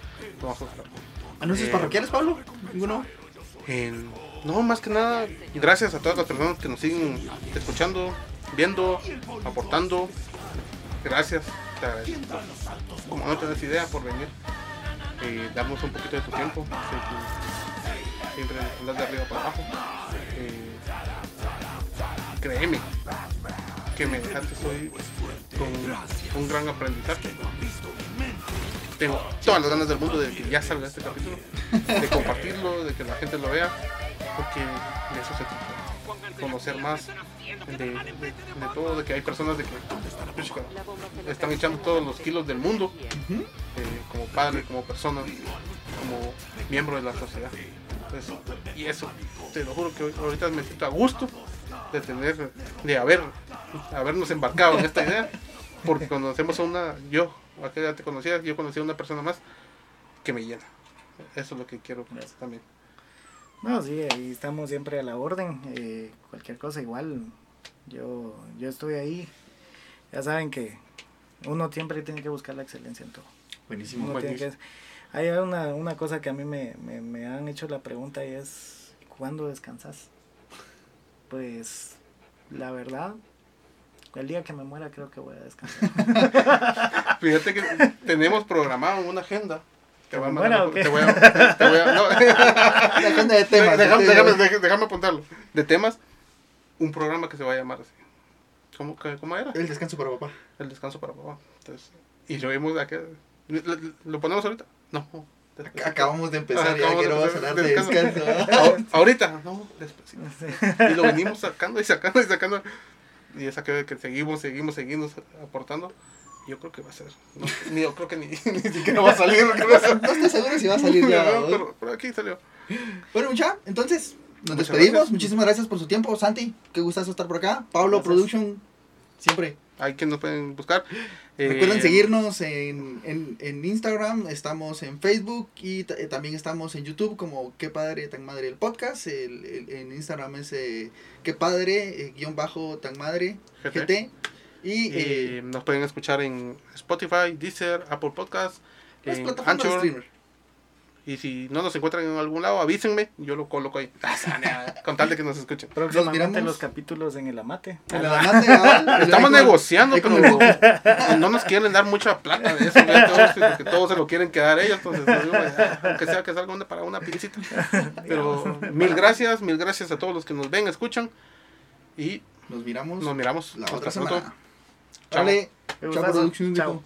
Lo vamos a buscar. ¿Anuncios Eh, parroquiales, Pablo? ¿Ninguno? No, más que nada, gracias a todas las personas que nos siguen escuchando, viendo, aportando. Gracias, te. Como no tienes idea por venir, eh, darnos un poquito de tu tiempo. Siempre andas de arriba para abajo. Eh, créeme que me dejaste hoy con un gran aprendizaje. Tengo todas las ganas del mundo de que ya salga este capítulo, de compartirlo, de que la gente lo vea, porque de eso se trata. Conocer más de, de- de todo, de que hay personas de que están echando todos los kilos del mundo, eh, como padre, como persona, como miembro de la sociedad. Entonces, y eso, te lo juro que hoy- ahorita me siento a gusto de tener, de haber, habernos embarcado en esta idea, porque conocemos a una, yo, aquella te conocía, yo conocí a una persona más que me llena. Eso es lo que quiero también. No, sí, ahí estamos siempre a la orden. eh, cualquier cosa igual. Yo, yo estoy ahí. Ya saben que uno siempre tiene que buscar la excelencia en todo. Buenísimo. Uno tiene buenísimo. que- hay una, una cosa que a mí me, me, me han hecho la pregunta y es, ¿cuándo descansas? Pues, la verdad, el día que me muera creo que voy a descansar. (laughs) Fíjate que tenemos programado una agenda. Te voy a Bueno, mandar- ¿o te voy a, te voy a- no, (laughs) agenda de temas. déjame, déjame, déjame- déjame apuntarlo. De temas, un programa que se va a llamar así. ¿Cómo, cómo era? El descanso para papá. El descanso para papá. Entonces, y lo vimos acá. ¿Lo, lo ponemos ahorita? No. Acabamos de empezar y ya quiero hablar de de descanso. descanso. Ahor- Ahorita, no, después. Y lo venimos sacando y sacando y sacando. Y esa que, que seguimos, seguimos, seguimos aportando. Yo creo que va a ser. no, ni, yo creo que ni, (laughs) ni siquiera va a salir. creo que va a ser- No estoy seguro si va a salir ya. No, ¿no? pero, pero aquí salió. Bueno, mucha, entonces nos Muchas despedimos. gracias. Muchísimas gracias por su tiempo. Santi, qué gustazo estar por acá. Pablo Gracias. Production, siempre. Hay que nos pueden buscar. Eh, Recuerden seguirnos en, en, en Instagram, estamos en Facebook y eh, también estamos en YouTube como Qué Padre Tan Madre el podcast. El, el- en Instagram es eh, Qué Padre eh, guion bajo Tan Madre GT. GT. Y eh, nos pueden escuchar en Spotify, Deezer, Apple Podcast, las en plataformas de Anchor. Y si no nos encuentran en algún lado, avísenme. Yo lo coloco ahí. (laughs) Con tal de que nos escuchen. Próximamente los capítulos en el amate. (laughs) Estamos negociando, pero no nos quieren dar mucha plata de eso. todos, porque todos se lo quieren quedar ellos. Entonces, pues, aunque sea que salga una para una pincita. Pero mil gracias, mil gracias a todos los que nos ven, escuchan. Y Nos miramos nos miramos. la Hasta otra pronto. Chao. Chao. Productions. Chao.